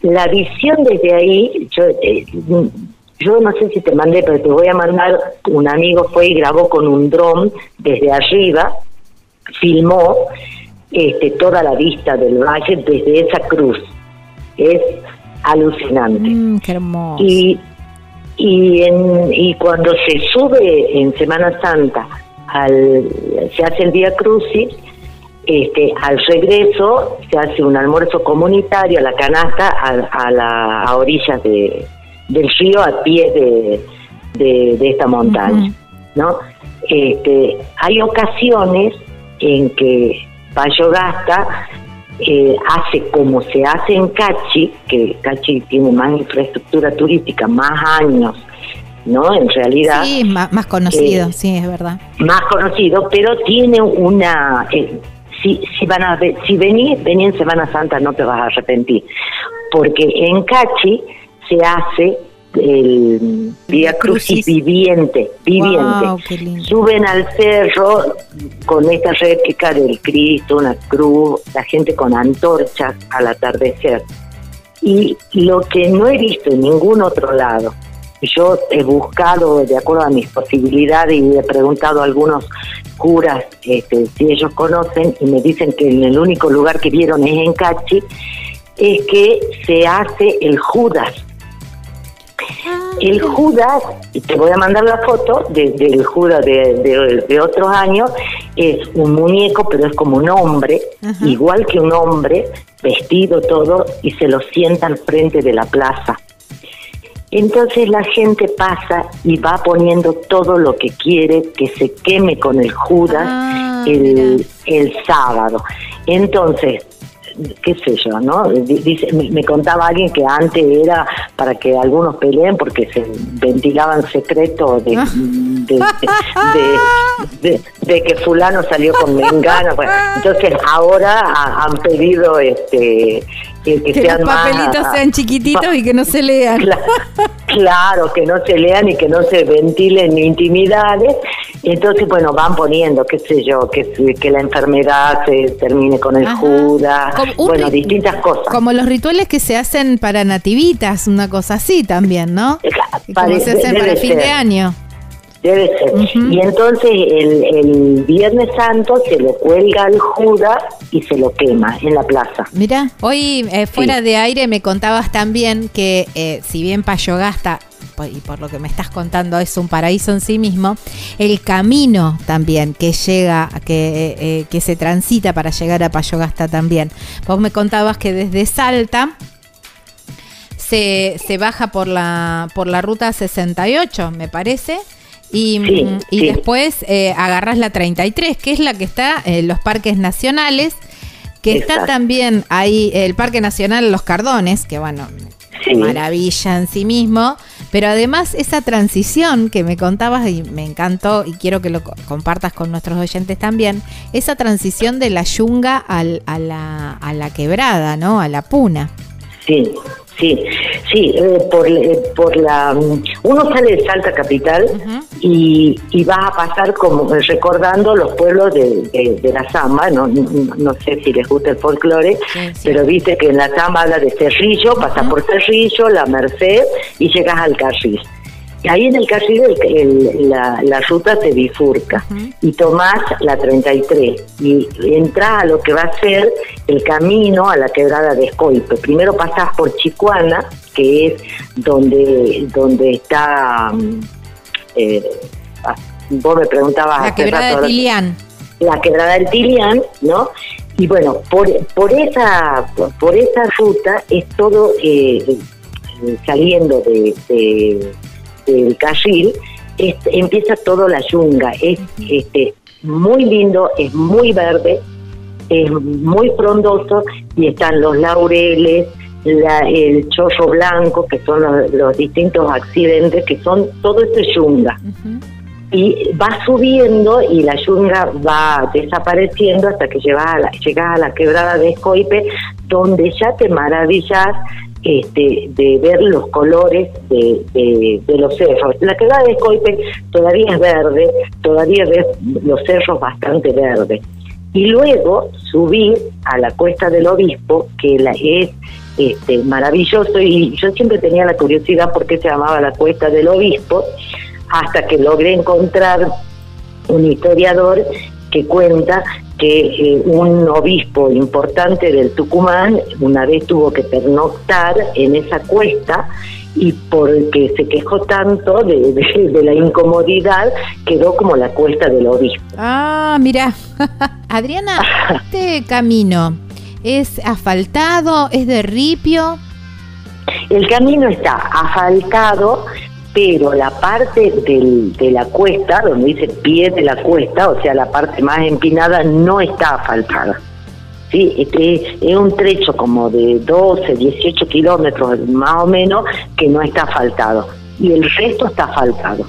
La visión desde ahí, yo, eh, yo no sé si te mandé, pero te voy a mandar, un amigo fue y grabó con un dron desde arriba, filmó este, toda la vista del valle desde esa cruz. Es alucinante. Mm, qué hermoso. Y, y, en, y cuando se sube en Semana Santa, al, se hace el día Crucis, este, al regreso se hace un almuerzo comunitario a la canasta a, la, a orillas de, del río a pie de, de, esta montaña. ¿no? Este, hay ocasiones en que Payogasta eh, hace como se hace en Cachi, que Cachi tiene más infraestructura turística, más años, ¿no? En realidad. Sí, más, conocido, eh, sí, es verdad. Más conocido, pero tiene una. Eh, si, si van a si venís, vení en Semana Santa no te vas a arrepentir, porque en Cachi se hace el Vía Crucis viviente, viviente. Suben al cerro con esta réplica del Cristo, una cruz, la gente con antorchas al atardecer. Y lo que no he visto en ningún otro lado, yo he buscado de acuerdo a mis posibilidades y he preguntado a algunos curas este, si ellos conocen y me dicen que en el único lugar que vieron es en Cachi, es que se hace el Judas el Judas, te voy a mandar la foto del Judas de, otros años, es un muñeco, pero es como un hombre, igual que un hombre, vestido todo, y se lo sienta al frente de la plaza. Entonces la gente pasa y va poniendo todo lo que quiere que se queme con el Judas ah, el, el sábado. Entonces, qué sé yo, ¿no? Dice, me, contaba alguien que antes era para que algunos peleen porque se ventilaban secretos de, de, que fulano salió con mengana. entonces ahora han pedido este que, los papelitos sean chiquititos y que no se lean. Claro, que no se lean y que no se ventilen intimidades. Entonces, bueno, van poniendo, qué sé yo, que, que la enfermedad se termine con el Judas, bueno, distintas cosas. Como los rituales que se hacen para nativitas, una cosa así también, ¿no? Como se hacen para el fin de año. Debe ser. Y entonces el, el, Viernes Santo se lo cuelga al Judas y se lo quema en la plaza. Mira, hoy eh, fuera de aire me contabas también que eh, si bien Payogasta y por lo que me estás contando es un paraíso en sí mismo, el camino también que llega, que, eh, que se transita para llegar a Payogasta también. Vos me contabas que desde Salta se, se baja por la, por la ruta 68, me parece, y, mm, después eh, agarras la 33, que es la que está en los parques nacionales, que está también ahí el Parque Nacional Los Cardones, que bueno, maravilla en sí mismo, pero además esa transición que me contabas y me encantó y quiero que lo compartas con nuestros oyentes también, esa transición de la yunga al, a, la, a la quebrada, ¿no? A la puna. Sí, Sí, sí, eh, por, eh, por la... Mm, uno sale de Salta Capital y, y vas a pasar como recordando los pueblos de, de, la Zamba, no, no, sé si les gusta el folclore, pero viste que en la Zamba habla de Cerrillo, pasas por Cerrillo, La Merced y llegas al Carril ahí en el carril la, ruta se bifurca y tomás la 33 y entras a lo que va a ser el camino a la quebrada de Escoipe. Primero pasás por Chicuana, que es donde, donde está... Mm, eh, ah, vos me preguntabas... La quebrada de Tilián. La quebrada del Tilián, ¿no? Y bueno, por, por, esa, por, esa ruta es todo eh, saliendo de del carril, empieza todo la yunga. Es este, muy lindo, es muy verde, es muy frondoso y están los laureles, el chorro blanco, que son los, distintos accidentes, que son todo esto es yunga. Y va subiendo y la yunga va desapareciendo hasta que llegas a la, llegas a la quebrada de Escoipe, donde ya te maravillas este, de ver los colores de, los cerros. La quebrada de Escoipe todavía es verde, todavía ves los cerros bastante verdes. Y luego subir a la cuesta del obispo, que la, es este, maravilloso, y yo siempre tenía la curiosidad por qué se llamaba la cuesta del obispo, hasta que logré encontrar un historiador que cuenta que eh, un obispo importante del Tucumán una vez tuvo que pernoctar en esa cuesta y porque se quejó tanto de, la incomodidad quedó como la cuesta del obispo. Ah, mira, [LAUGHS] Adriana, este camino es asfaltado, es de ripio. El camino está asfaltado, pero la parte de la cuesta, donde dice pie de la cuesta, o sea, la parte más empinada, no está asfaltada. ¿sí? Este, es un trecho como de 12, 18 kilómetros más o menos que no está asfaltado y el resto está asfaltado.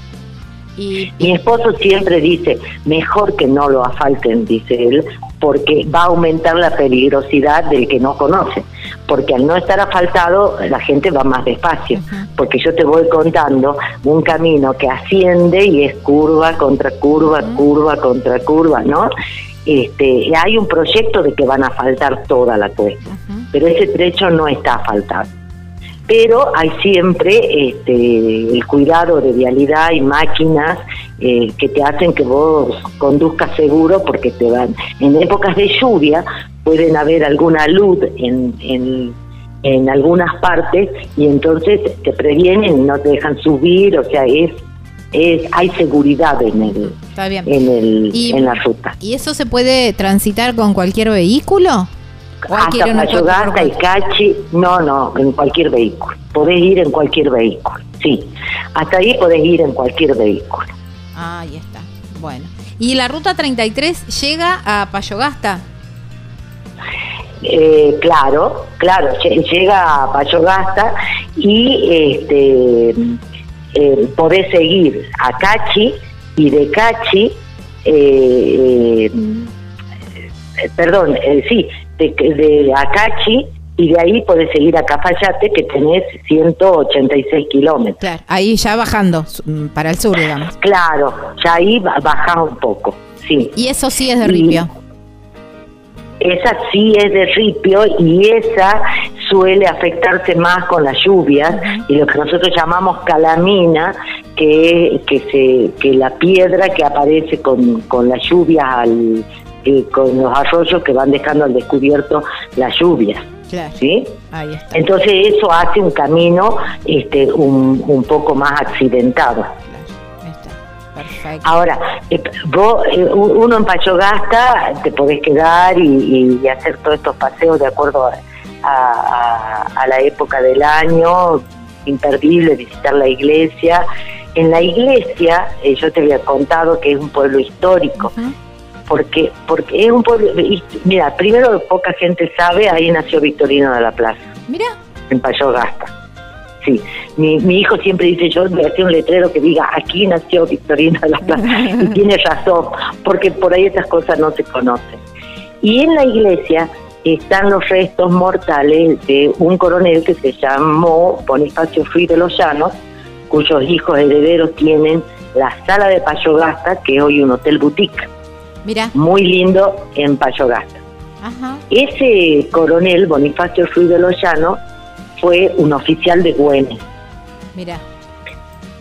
Y, Mi esposo siempre dice, mejor que no lo asfalten, dice él, porque va a aumentar la peligrosidad del que no conoce. Porque al no estar asfaltado, la gente va más despacio. Porque yo te voy contando un camino que asciende y es curva contra curva, curva contra curva, ¿no? Este, hay un proyecto de que van a faltar toda la cuesta, pero ese trecho no está asfaltado pero hay siempre este, el cuidado de vialidad y máquinas eh, que te hacen que vos conduzcas seguro porque te van. En épocas de lluvia pueden haber alguna luz en, en, en algunas partes y entonces te previenen y no te dejan subir, o sea, es es, hay seguridad en el, En, el en la ruta. ¿Y eso se puede transitar con cualquier vehículo? Hasta Payogasta y Cachi, no, no, en cualquier vehículo. Podés ir en cualquier vehículo, sí. Hasta ahí podés ir en cualquier vehículo. Ah, ahí está. Bueno. ¿Y la ruta 33 llega a Payogasta? Eh, claro, claro, llega a Payogasta y este, eh, podés seguir a Cachi y de Cachi, eh, eh perdón, sí, de, de Acachi y de ahí podés seguir a Cafayate que tenés 186 kilómetros. Claro, ahí ya bajando mm, para el sur, digamos. Claro, ya ahí bajás un poco, sí. Y eso sí es de ripio. esa sí es de ripio y esa suele afectarse más con las lluvias y lo que nosotros llamamos calamina, que, que, se, que la piedra que aparece con, con las lluvias al, con los arroyos que van dejando al descubierto las lluvias. ¿Sí? Entonces eso hace un camino este, un, poco más accidentado. Ahora, eh, vos, eh, uno en Pachogasta te podés quedar y, hacer todos estos paseos de acuerdo a, la época del año, imperdible visitar la iglesia. En la iglesia, eh, yo te había contado que es un pueblo histórico, porque porque es un pueblo mira primero poca gente sabe ahí nació Victorino de la Plaza. Mira en Payogasta. Sí. Mi, mi hijo siempre dice yo voy a hacer un letrero que diga aquí nació Victorino de la Plaza [LAUGHS] y tiene razón porque por ahí estas cosas no se conocen. Y en la iglesia están los restos mortales de un coronel que se llamó Bonifacio Ruiz de los Llanos cuyos hijos herederos tienen la sala de Payogasta que es hoy un hotel boutique muy lindo en Payogasta. Ese coronel, Bonifacio Ruiz de los Llanos, fue un oficial de Güenes. Mira.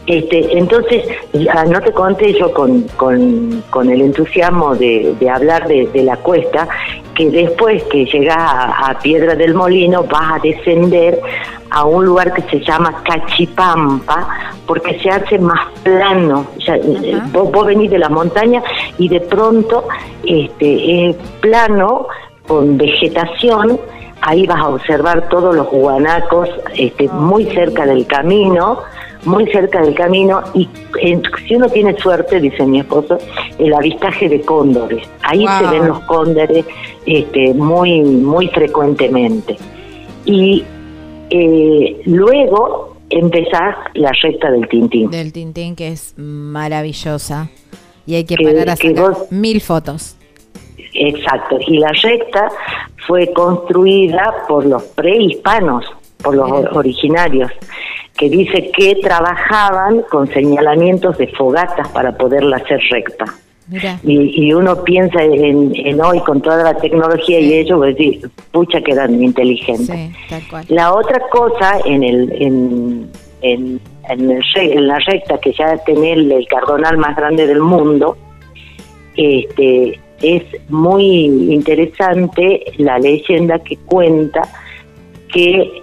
Este, entonces, no te conté yo con, con, el entusiasmo de, hablar de, la cuesta, que después que llegas a, Piedra del Molino vas a descender a un lugar que se llama Cachipampa, porque se hace más plano. vos, venís de la montaña y de pronto este, es plano, con vegetación, ahí vas a observar todos los guanacos este, muy cerca del camino muy cerca del camino y si uno tiene suerte, dice mi esposo, el avistaje de cóndores. Ahí se ven los cóndores este, muy, muy frecuentemente. Y eh, luego empezás la recta del Tintín. Del Tintín, que es maravillosa. Y hay que, parar a sacar mil fotos. Exacto. Y la recta fue construida por los prehispanos, por los originarios que dice que trabajaban con señalamientos de fogatas para poderla hacer recta. Y, uno piensa en, hoy con toda la tecnología y ellos, pues pucha que eran inteligentes. La otra cosa en el en, en, en, la recta que ya tiene el, cardonal más grande del mundo, este es muy interesante la leyenda que cuenta que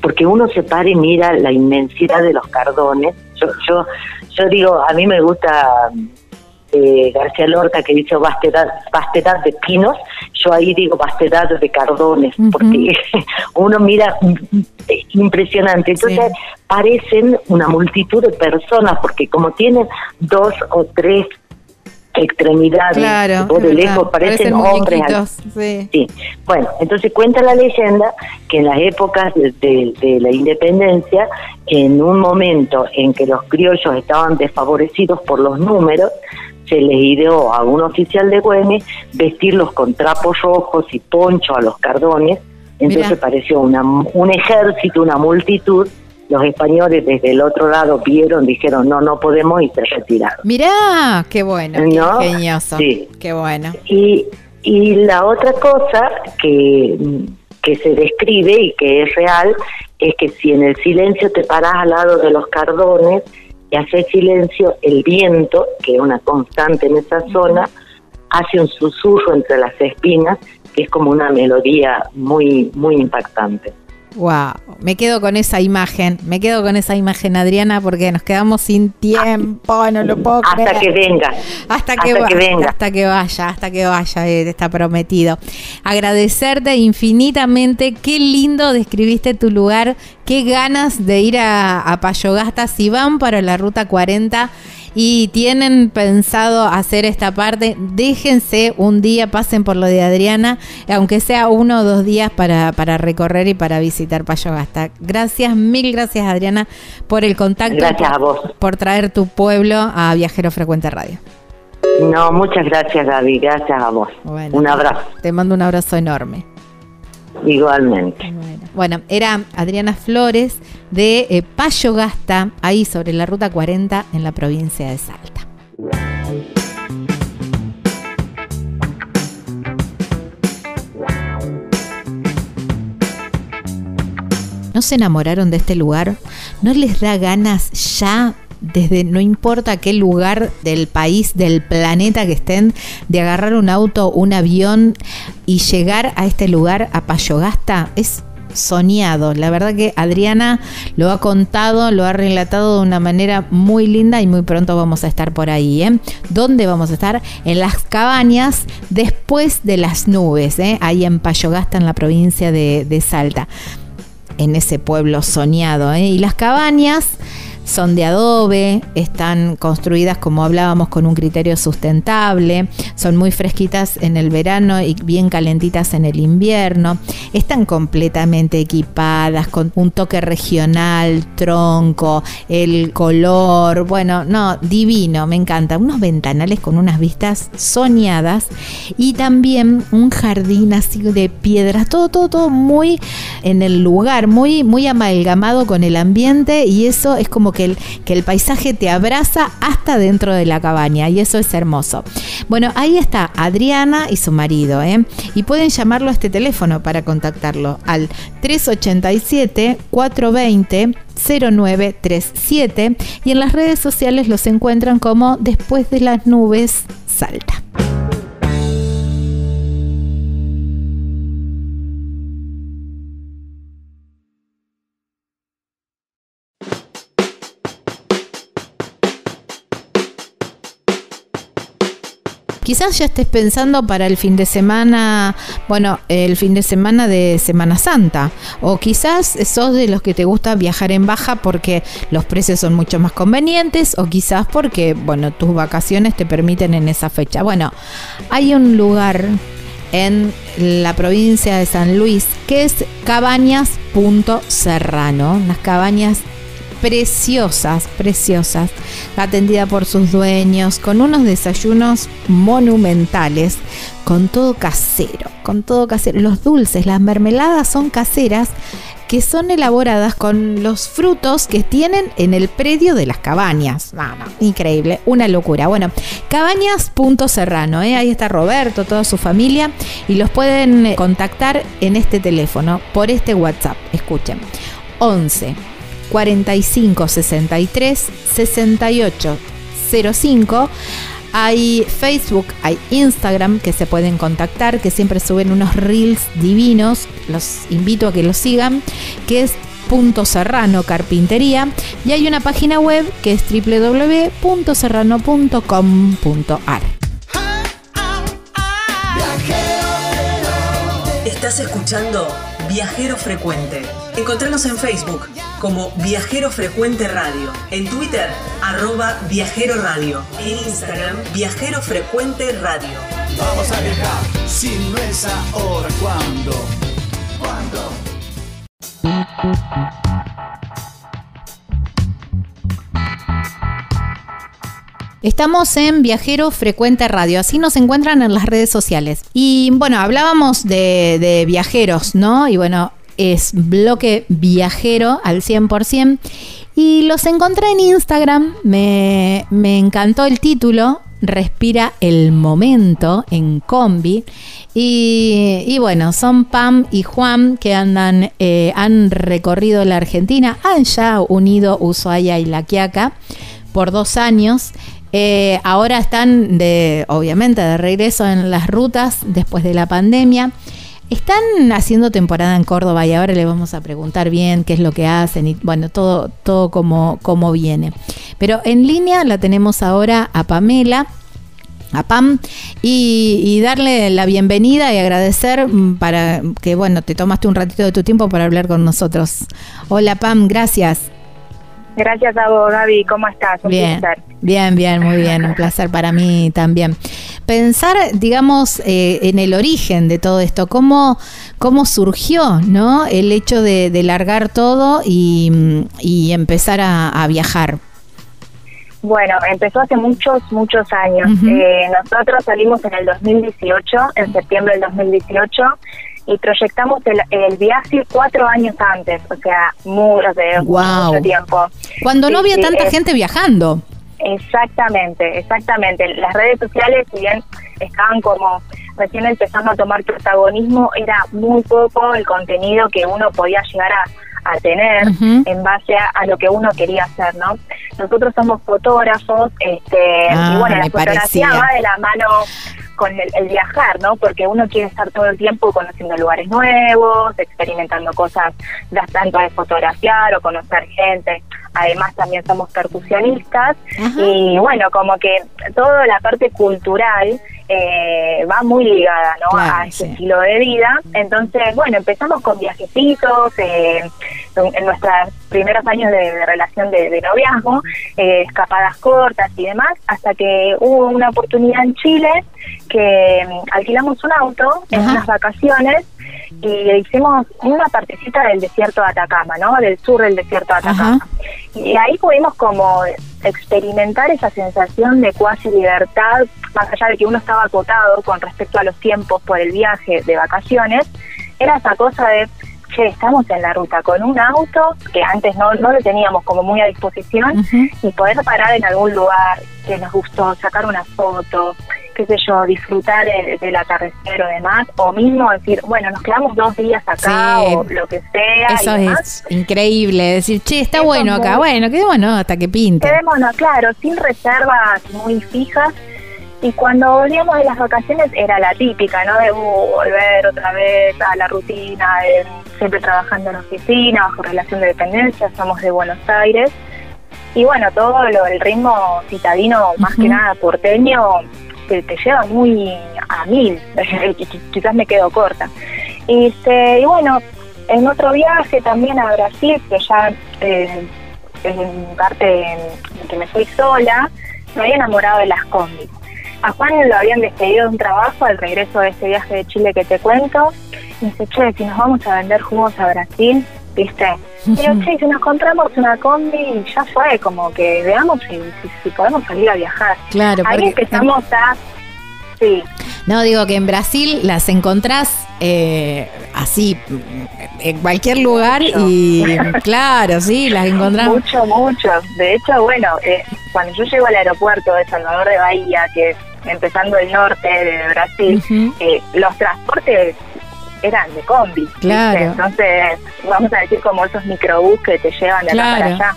porque uno se para y mira la inmensidad de los cardones. Yo, yo, yo digo, a mí me gusta eh, García Lorca que dice vastedad, vastedad de pinos, yo ahí digo vastedad de cardones, porque [LAUGHS] uno mira impresionante. Entonces parecen una multitud de personas, porque como tienen dos o tres extremidades, claro, de lejos parecen, hombres. Sí. Bueno, entonces cuenta la leyenda que en las épocas de, la independencia, en un momento en que los criollos estaban desfavorecidos por los números, se les ideó a un oficial de Güemes vestirlos con trapos rojos y poncho a los cardones. Entonces pareció una, un ejército, una multitud los españoles desde el otro lado vieron, dijeron, no, no podemos y se retiraron. Mirá, qué bueno, ¿No? ingenioso, sí. qué bueno. Y, y la otra cosa que, que se describe y que es real es que si en el silencio te parás al lado de los cardones y haces silencio, el viento, que es una constante en esa zona, hace un susurro entre las espinas que es como una melodía muy, muy impactante. Wow, me quedo con esa imagen, me quedo con esa imagen, Adriana, porque nos quedamos sin tiempo, no lo puedo creer. Hasta que venga. Hasta que, venga. Hasta que vaya, hasta que vaya, eh, está prometido. Agradecerte infinitamente, qué lindo describiste tu lugar, qué ganas de ir a, a Payogasta, si van para la ruta 40 y tienen pensado hacer esta parte, déjense un día, pasen por lo de Adriana, aunque sea uno o dos días para, para recorrer y para visitar Payogasta. Gracias, mil gracias Adriana por el contacto. Gracias a vos. Por traer tu pueblo a Viajero Frecuente Radio. No, muchas gracias Gaby, gracias a vos. un abrazo. Te mando un abrazo enorme. Igualmente. Bueno, era Adriana Flores de eh, Payo Gasta, ahí sobre la ruta 40 en la provincia de Salta. ¿No se enamoraron de este lugar? ¿No les da ganas ya desde no importa qué lugar del país, del planeta que estén, de agarrar un auto, un avión y llegar a este lugar, a Payogasta, es soñado. La verdad que Adriana lo ha contado, lo ha relatado de una manera muy linda y muy pronto vamos a estar por ahí. ¿eh? ¿Dónde vamos a estar? En las cabañas después de las nubes, ¿eh? ahí en Payogasta, en la provincia de, de Salta, en ese pueblo soñado. ¿eh? Y las cabañas son de adobe, están construidas como hablábamos con un criterio sustentable, son muy fresquitas en el verano y bien calentitas en el invierno, están completamente equipadas con un toque regional, tronco, el color, bueno, no, divino, me encanta, unos ventanales con unas vistas soñadas y también un jardín así de piedras, todo, todo, todo muy en el lugar, muy, muy amalgamado con el ambiente y eso es como que que el paisaje te abraza hasta dentro de la cabaña y eso es hermoso. Bueno, ahí está Adriana y su marido, ¿eh? y pueden llamarlo a este teléfono para contactarlo al 387 420 0937 y en las redes sociales los encuentran como Después de las nubes salta. Quizás ya estés pensando para el fin de semana, bueno, el fin de semana de Semana Santa. O quizás sos de los que te gusta viajar en baja porque los precios son mucho más convenientes. O quizás porque, bueno, tus vacaciones te permiten en esa fecha. Bueno, hay un lugar en la provincia de San Luis que es Cabañas.serrano. Las cabañas preciosas, preciosas, atendida por sus dueños, con unos desayunos monumentales, con todo casero, con todo casero. Los dulces, las mermeladas son caseras que son elaboradas con los frutos que tienen en el predio de las cabañas. increíble, una locura. Bueno, cabañas.serrano, ¿eh? ahí está Roberto, toda su familia, y los pueden contactar en este teléfono, por este WhatsApp. Escuchen, 11 45 63 68 05. Hay Facebook, hay Instagram que se pueden contactar, que siempre suben unos reels divinos. Los invito a que los sigan, que es Serrano Carpintería y hay una página web que es www.serrano.com.ar. Estás escuchando Viajero Frecuente. Encontrarnos en Facebook como Viajero Frecuente Radio, en Twitter arroba Viajero Radio, en Instagram Viajero Frecuente Radio. Vamos a viajar, si no es ahora, ¿cuándo? ¿Cuándo? Estamos en Viajero Frecuente Radio, así nos encuentran en las redes sociales. Y bueno, hablábamos de, viajeros, ¿no? Y bueno, es bloque viajero al 100%. Y los encontré en Instagram, me, encantó el título, Respira el momento en combi. Y, bueno, son Pam y Juan que andan, eh, han recorrido la Argentina, han ya unido Ushuaia y La Quiaca por dos años. Eh, ahora están, de, obviamente, de regreso en las rutas después de la pandemia. Están haciendo temporada en Córdoba y ahora le vamos a preguntar bien qué es lo que hacen y bueno, todo, todo como, como viene. Pero en línea la tenemos ahora a Pamela, a Pam y, y, darle la bienvenida y agradecer mm, para que bueno te tomaste un ratito de tu tiempo para hablar con nosotros. Hola Pam, gracias. Gracias a vos, Gaby. ¿Cómo estás? bien, bien, bien, muy bien. Un placer para mí también. Pensar, digamos, eh, en el origen de todo esto, cómo, cómo surgió, ¿no? El hecho de, largar todo y, empezar a, viajar. Bueno, empezó hace muchos, muchos años. Eh, nosotros salimos en el 2018, en septiembre del 2018 y proyectamos el, viaje cuatro años antes, o sea, muy, mucho tiempo. Cuando no había tanta gente viajando. Exactamente, exactamente. Las redes sociales, si bien estaban como recién empezando a tomar protagonismo, era muy poco el contenido que uno podía llegar a, tener en base a, lo que uno quería hacer, ¿no? Nosotros somos fotógrafos, este, y ah, bueno, la fotografía va de la mano con el, viajar, ¿no? Porque uno quiere estar todo el tiempo conociendo lugares nuevos, experimentando cosas, ya tanto de fotografiar o conocer gente. Además también somos percusionistas y bueno, como que toda la parte cultural eh, va muy ligada ¿no? a ese estilo de vida. Entonces, bueno, empezamos con viajecitos, eh, en, nuestros primeros años de, relación de, noviazgo, eh, escapadas cortas y demás, hasta que hubo una oportunidad en Chile que mm, alquilamos un auto en unas vacaciones y hicimos una partecita del desierto de Atacama, ¿no? Del sur del desierto de Atacama. Y ahí pudimos como experimentar esa sensación de cuasi libertad, más allá de que uno estaba acotado con respecto a los tiempos por el viaje de vacaciones, era esa cosa de, che, estamos en la ruta con un auto que antes no, no lo teníamos como muy a disposición y poder parar en algún lugar que nos gustó, sacar una foto, qué sé yo, disfrutar del atardecer o demás, o mismo decir, bueno, nos quedamos dos días acá o lo que sea. Eso es increíble, decir, che, está bueno acá, bueno, quedémonos hasta que pinte. Quedémonos, claro, sin reservas muy fijas. Y cuando volvíamos de las vacaciones era la típica, ¿no? De uh, volver otra vez a la rutina, de siempre trabajando en oficina, bajo relación de dependencia, somos de Buenos Aires. Y bueno, todo lo, el ritmo citadino, más que nada porteño, te, te lleva muy a mil, [LAUGHS] quizás me quedo corta. Este, y bueno, en otro viaje también a Brasil, que ya eh, en parte en que me fui sola, me había enamorado de las combis. A Juan lo habían despedido de un trabajo al regreso de ese viaje de Chile que te cuento. Y dice, che, si nos vamos a vender jugos a Brasil, ¿viste? Pero che, si nos compramos una combi, ya fue, como que veamos si, podemos salir a viajar. Claro, Ahí empezamos a... Sí. No, digo que en Brasil las encontrás eh, así, en cualquier lugar y claro, sí, las encontrás. Mucho, mucho. De hecho, bueno, eh, cuando yo llego al aeropuerto de Salvador de Bahía, que es empezando el norte de Brasil, eh, los transportes eran de combi. Claro. Entonces, vamos a decir como esos microbús que te llevan de acá para allá.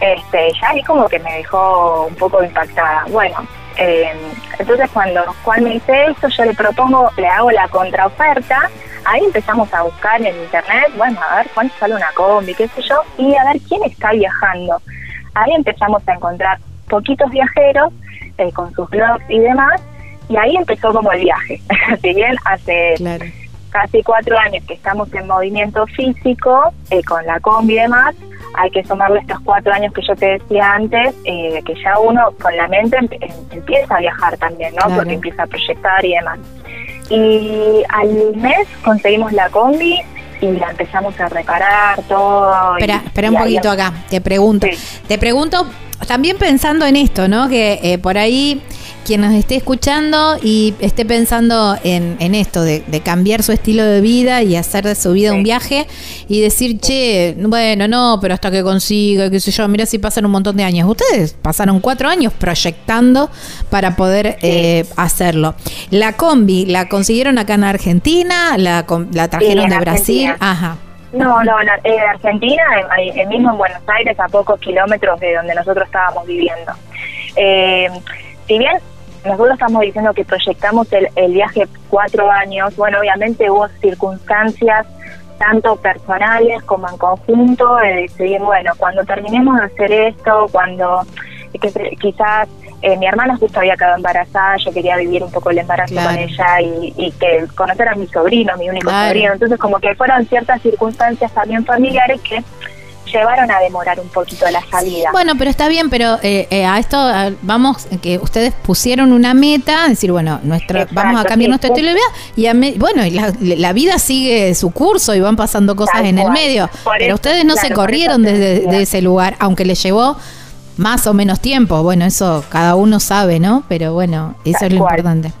Este, ya ahí como que me dejó un poco impactada. Bueno, eh, entonces cuando Juan me dice esto, yo le propongo, le hago la contraoferta ahí empezamos a buscar en internet, bueno, a ver cuánto sale una combi, qué sé yo, y a ver quién está viajando. Ahí empezamos a encontrar poquitos viajeros eh, con sus blogs y demás, y ahí empezó como el viaje. [LAUGHS] si bien hace casi cuatro años que estamos en movimiento físico, eh, con la combi y demás, hay que sumarle estos cuatro años que yo te decía antes, eh, que ya uno con la mente empieza a viajar también, ¿no? Porque empieza a proyectar y demás. Y al mes conseguimos la combi y la empezamos a reparar todo. Espera, espera un poquito acá, te pregunto. Te pregunto, también pensando en esto, ¿no? Que eh, por ahí quien nos esté escuchando y esté pensando en, esto, de, cambiar su estilo de vida y hacer de su vida un viaje y decir, che, bueno, no, pero hasta que consiga, qué sé yo, mira si pasan un montón de años. Ustedes pasaron cuatro años proyectando para poder eh, hacerlo. La combi, ¿la consiguieron acá en Argentina? ¿La, la trajeron de Brasil? Ajá. No, no, en Argentina, en, mismo en Buenos Aires, a pocos kilómetros de donde nosotros estábamos viviendo. Eh, si bien nosotros estamos diciendo que proyectamos el, viaje cuatro años, bueno, obviamente hubo circunstancias tanto personales como en conjunto de decidir, bueno, cuando terminemos de hacer esto, cuando quizás eh, mi hermana justo había quedado embarazada, yo quería vivir un poco el embarazo con ella y, que conocer a mi sobrino, mi único sobrino, entonces como que fueron ciertas circunstancias también familiares que llevaron a demorar un poquito la salida. Bueno, pero está bien, pero eh, eh, a esto vamos, que ustedes pusieron una meta, decir, bueno, nuestro, vamos a cambiar nuestro estilo de vida y bueno, y la, vida sigue su curso y van pasando cosas en el medio, pero ustedes no se corrieron desde ese lugar, aunque les llevó más o menos tiempo. Bueno, eso cada uno sabe, ¿no? Pero bueno, eso es lo importante.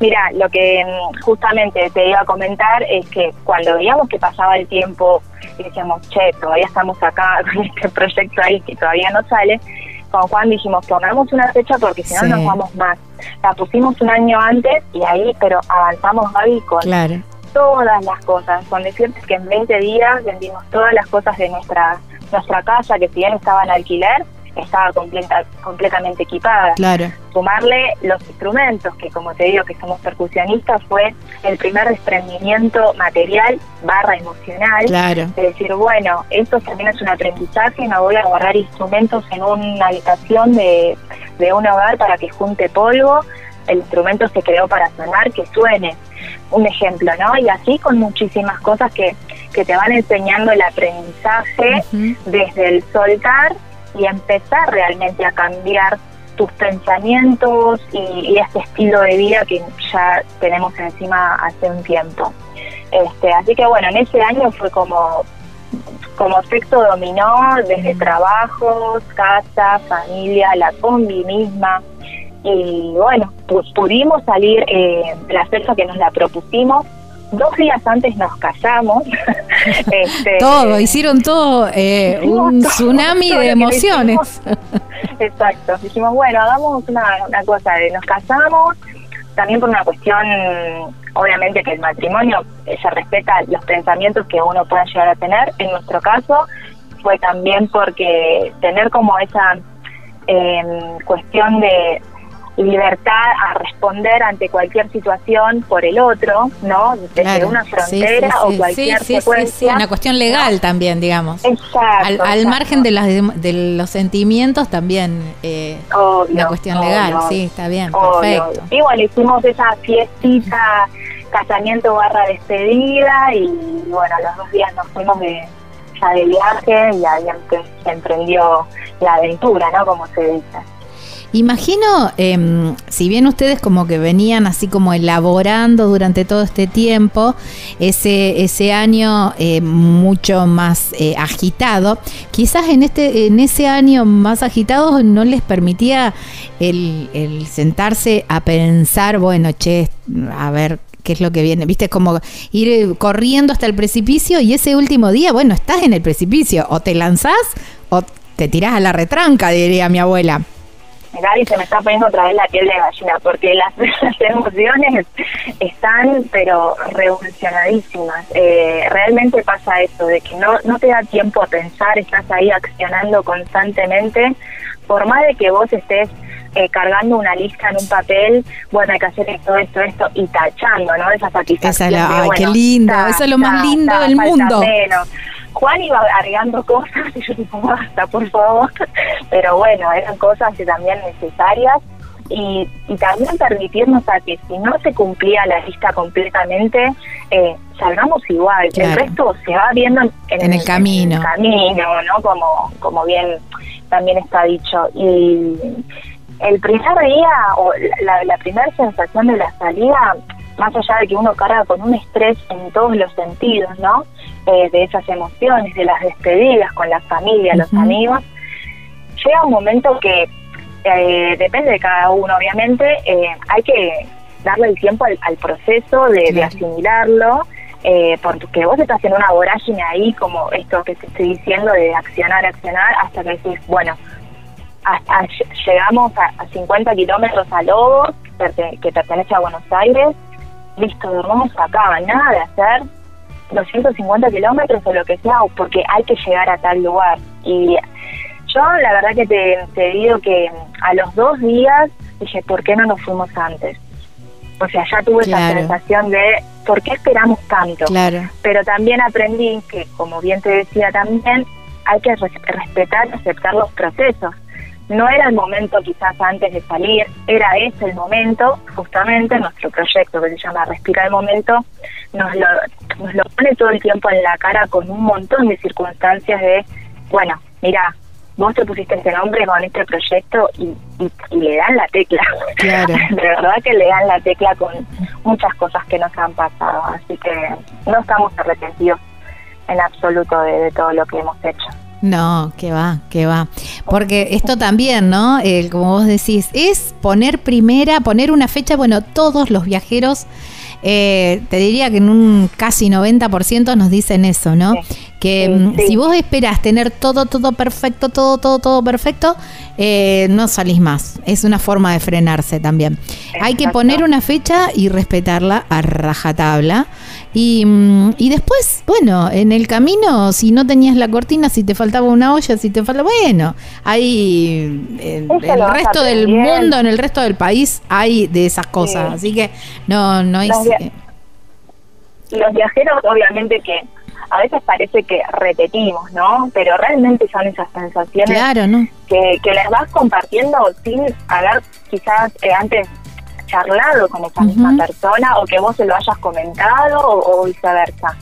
Mira, lo que mm, justamente te iba a comentar es que cuando veíamos que pasaba el tiempo y decíamos, che, todavía estamos acá [LAUGHS] con este proyecto ahí que todavía no sale, con Juan dijimos, pongamos una fecha porque si no nos vamos más. La pusimos un año antes y ahí, pero avanzamos, Gaby, con todas las cosas. Con decirte que en 20 días vendimos todas las cosas de nuestra, nuestra casa, que si bien estaba en alquiler, estaba completa, completamente equipada. Claro. Sumarle los instrumentos, que como te digo que somos percusionistas, fue el primer desprendimiento material barra emocional. Claro. De decir, bueno, esto también es un aprendizaje, no voy a guardar instrumentos en una habitación de, de un hogar para que junte polvo, el instrumento se creó para sonar, que suene. Un ejemplo, ¿no? Y así con muchísimas cosas que, que te van enseñando el aprendizaje desde el soltar y empezar realmente a cambiar tus pensamientos y, este estilo de vida que ya tenemos encima hace un tiempo. Este, así que bueno, en ese año fue como como efecto dominó desde trabajos, casa, familia, la combi misma. Y bueno, pues pudimos salir eh, la fecha que nos la propusimos dos días antes nos casamos. [LAUGHS] este, todo, hicieron todo, eh, un tsunami de emociones. Exacto, dijimos, bueno, hagamos una, una cosa, de nos casamos, también por una cuestión, obviamente que el matrimonio se respeta los pensamientos que uno pueda llegar a tener, en nuestro caso fue también porque tener como esa eh, cuestión de libertad a responder ante cualquier situación por el otro, ¿no? Desde una frontera o cualquier sí, secuencia. una cuestión legal también, digamos. Exacto. Al, margen de, las, de los sentimientos también eh, una cuestión legal, sí, está bien, perfecto. Y bueno, hicimos esa fiestita, casamiento barra despedida y bueno, los dos días nos fuimos de ya de viaje y ahí se emprendió la aventura, ¿no? Como se dice. Imagino, em, si bien ustedes como que venían así como elaborando durante todo este tiempo ese, ese año eh, mucho más eh, agitado, quizás en, este, en ese año más agitado no les permitía el, el sentarse a pensar, bueno, che, a ver qué es lo que viene, viste, como ir corriendo hasta el precipicio y ese último día, bueno, estás en el precipicio, o te lanzás o te tirás a la retranca, diría mi abuela. Gaby se me está poniendo otra vez la piel de gallina, porque [LAUGHS] las, emociones están, pero revolucionadísimas. Eh, realmente pasa eso, de que no, no te da tiempo a pensar, estás ahí accionando constantemente, por más de que vos estés eh, cargando una lista en un papel, bueno, hay que hacer esto, esto, esto, y tachando, ¿no? Esa satisfacción. Esa la, ay, qué lindo, eso es lo más lindo del mundo. Juan iba agregando cosas y yo tipo, basta, por favor. Pero bueno, eran cosas que también necesarias y, y también permitirnos a que si no se cumplía la lista completamente, eh, salgamos igual. El resto se va viendo en, el, camino. camino, ¿no? Como, como bien también está dicho. Y el primer día o la, la primera sensación de la salida, más allá de que uno carga con un estrés en todos los sentidos, ¿no? Eh, de esas emociones, de las despedidas con la familia, los amigos, llega un momento que eh, depende de cada uno, obviamente, eh, hay que darle el tiempo al, proceso de, asimilarlo, eh, porque vos estás en una vorágine ahí, como esto que te estoy diciendo, de accionar, accionar, hasta que decís, bueno, hasta llegamos a, 50 kilómetros a Lobos, que pertenece a Buenos Aires, listo, dormimos acá, nada de hacer 250 kilómetros o lo que sea, porque hay que llegar a tal lugar. Y yo la verdad que te, digo que a los dos días dije, ¿por qué no nos fuimos antes? O sea, ya tuve esa sensación de, ¿por qué esperamos tanto? Claro. Pero también aprendí que, como bien te decía también, hay que respetar y aceptar los procesos. No era el momento quizás antes de salir, era ese el momento, justamente nuestro proyecto que se llama Respira el Momento, nos lo, nos lo pone todo el tiempo en la cara con un montón de circunstancias de, bueno, mira, vos te pusiste ese nombre con este proyecto y, le dan la tecla. Claro. [LAUGHS] de verdad que le dan la tecla con muchas cosas que nos han pasado. Así que no estamos arrepentidos en absoluto de, todo lo que hemos hecho. No, que va, que va. Porque esto también, ¿no? como vos decís, es poner primera, poner una fecha, bueno, todos los viajeros eh, te diría que en un casi 90% nos dicen eso, ¿no? Que mm, si vos esperás tener todo, todo perfecto, todo, todo, todo perfecto, eh, no salís más. Es una forma de frenarse también. Hay que poner una fecha y respetarla a rajatabla. Y, mm, y después, bueno, en el camino, si no tenías la cortina, si te faltaba una olla, si te faltaba, bueno, hay en el resto del mundo, en el resto del país, hay de esas cosas. Así que no, no. Los, los viajeros, obviamente que a veces parece que repetimos, ¿no? Pero realmente son esas sensaciones que, que les vas compartiendo sin haber quizás eh, antes charlado con esa misma persona o que vos se lo hayas comentado o, viceversa.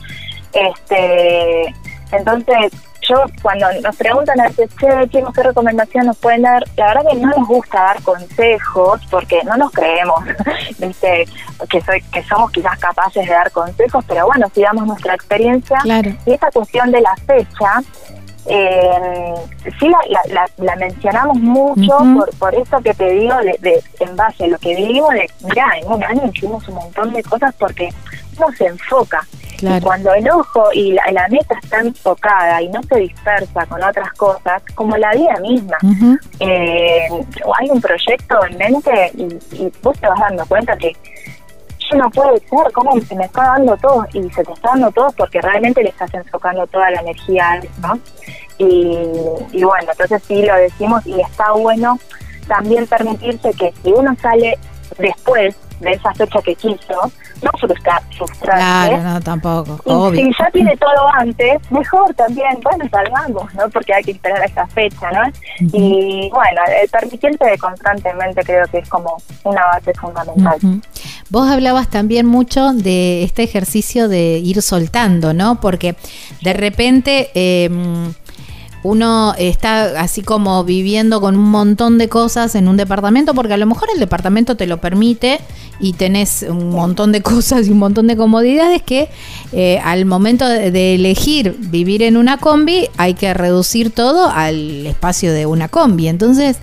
Este, entonces, yo cuando nos preguntan a veces, che, ¿qué recomendación nos pueden dar? La verdad que no nos gusta dar consejos porque no nos creemos, [LAUGHS] ¿viste? Que, soy, que somos quizás capaces de dar consejos, pero bueno, si damos nuestra experiencia. Y esa cuestión de la fecha, eh, sí la, la, mencionamos mucho por, por eso que te digo, de, en base a lo que vivimos, de, mirá, en un año hicimos un montón de cosas porque uno se enfoca. Y cuando el ojo y la, meta está enfocada y no se dispersa con otras cosas, como la vida misma, eh, hay un proyecto en mente y, y vos te vas dando cuenta que no puede ser, cómo se me está dando todo y se te está dando todo porque realmente le estás enfocando toda la energía a eso. Y, y bueno, entonces sí lo decimos y está bueno también permitirse que si uno sale después de esa fecha que quiso, no frustrar, frustrarse. Claro, no, tampoco. Y si ya tiene todo antes, mejor también, bueno, salvamos, ¿no? Porque hay que esperar a esa fecha, ¿no? Y bueno, el permitirse constantemente creo que es como una base fundamental. Vos hablabas también mucho de este ejercicio de ir soltando, ¿no? Porque de repente... Eh, uno está así como viviendo con un montón de cosas en un departamento, porque a lo mejor el departamento te lo permite y tenés un montón de [LAUGHS] cosas y un montón de comodidades que eh, al momento de, elegir vivir en una combi hay que reducir todo al espacio de una combi. Entonces,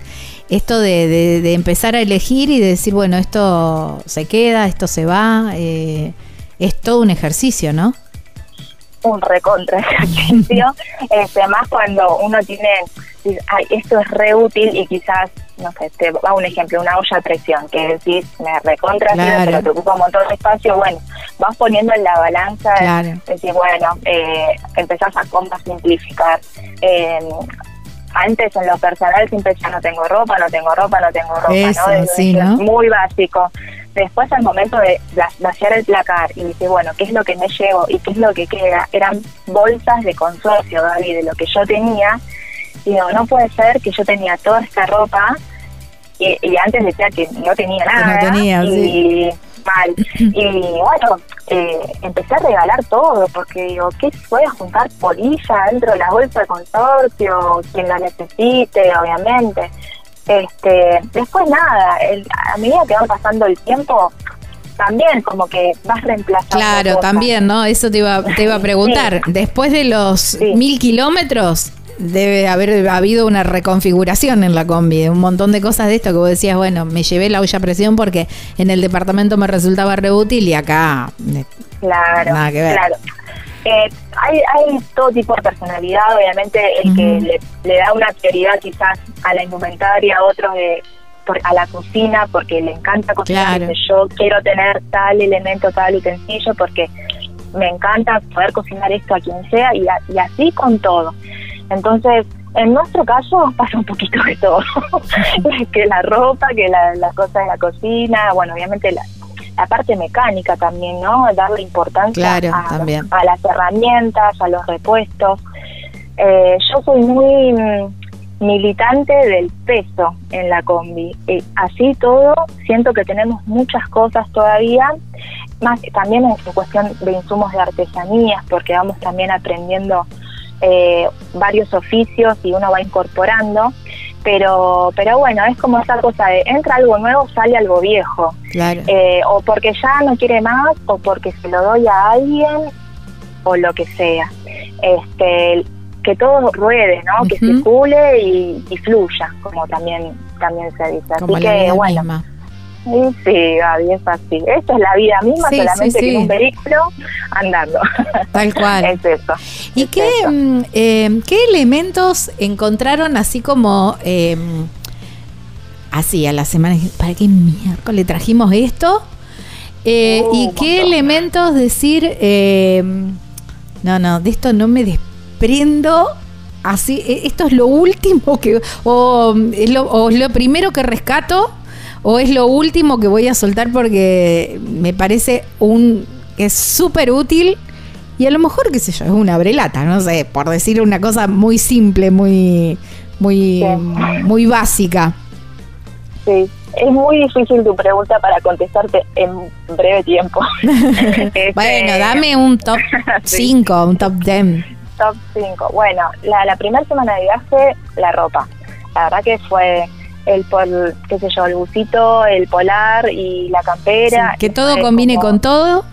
esto de, empezar a elegir y decir, bueno, esto se queda, esto se va, eh, es todo un ejercicio, ¿no? un recontra ejercicio, [LAUGHS] este, más cuando uno tiene, ay, esto es re útil y quizás, no sé, te va un ejemplo, una olla a presión, que decís, me recontra pero te ocupa un montón de espacio, bueno, vas poniendo en la balanza, decir, bueno, eh, empezás a comprar simplificar, eh, antes en lo personal siempre ya no tengo ropa, no tengo ropa, no tengo ropa, ¿no? Sí, ¿no? Muy básico. Después al momento de vaciar el placar y dice, bueno, ¿qué es lo que me llevo y qué es lo que queda? Eran bolsas de consorcio, David, de lo que yo tenía. Y digo, no puede ser que yo tenía toda esta ropa y, antes decía que no tenía nada. No tenía, y, mal. Y bueno, eh, empecé a regalar todo, porque digo, ¿qué voy a juntar polilla dentro de la bolsa de consorcio? Quien la necesite, obviamente. Este, después nada, a medida que va pasando el tiempo, también como que vas reemplazando. Claro, también, ¿no? Eso te iba, te iba a [LAUGHS] preguntar. Después de los mil kilómetros, debe haber habido una reconfiguración en la combi, un montón de cosas de esto que vos decías, bueno, me llevé la olla a presión porque en el departamento me resultaba reútil y acá eh, claro, nada que ver. Claro. Eh, hay, hay todo tipo de personalidad, obviamente el que le, da una prioridad quizás a la indumentaria, otro de a la cocina porque le encanta cocinar, yo quiero tener tal elemento, tal utensilio porque me encanta poder cocinar esto a quien sea y, y así con todo. Entonces, en nuestro caso [LAUGHS] pasa un poquito de todo, [LAUGHS] que la ropa, que la, las cosas de la cocina, bueno, obviamente la, la parte mecánica también, ¿no? Darle importancia a, las herramientas, a los repuestos. Eh, yo soy muy militante del peso en la combi. Y así todo, siento que tenemos muchas cosas todavía, más también en cuestión de insumos de artesanías, porque vamos también aprendiendo eh, varios oficios y uno va incorporando pero pero bueno es como esa cosa de entra algo nuevo sale algo viejo. Eh, o porque ya no quiere más o porque se lo doy a alguien o lo que sea. Este que todo ruede no que circule y, fluya como también también se dice. Así que bueno Sí, Gaby, es así. Esto es la vida misma, solamente que en un vehículo andando. Tal cual. [LAUGHS] es eso. ¿Y qué, mm, eh, qué elementos encontraron así como... Eh, así, a la semana... ¿Para qué miércoles trajimos esto? Eh, uh, ¿Y qué elementos decir... Eh, no, no, de esto no me desprendo así, e, esto es lo último que, o, es lo, o lo primero que rescato o es lo último que voy a soltar porque me parece un que es súper útil y a lo mejor, qué sé yo, es una brelata, no sé, por decir una cosa muy simple, muy, muy, muy básica. Sí, es muy difícil tu pregunta para contestarte en breve tiempo. [LAUGHS] Este, bueno, dame un top [LAUGHS] 5, un top 10. Top 5. Bueno, la, la primera semana de viaje, la ropa. La verdad que fue el pol, qué sé yo, el busito, el polar y la campera. que todo combine con todo.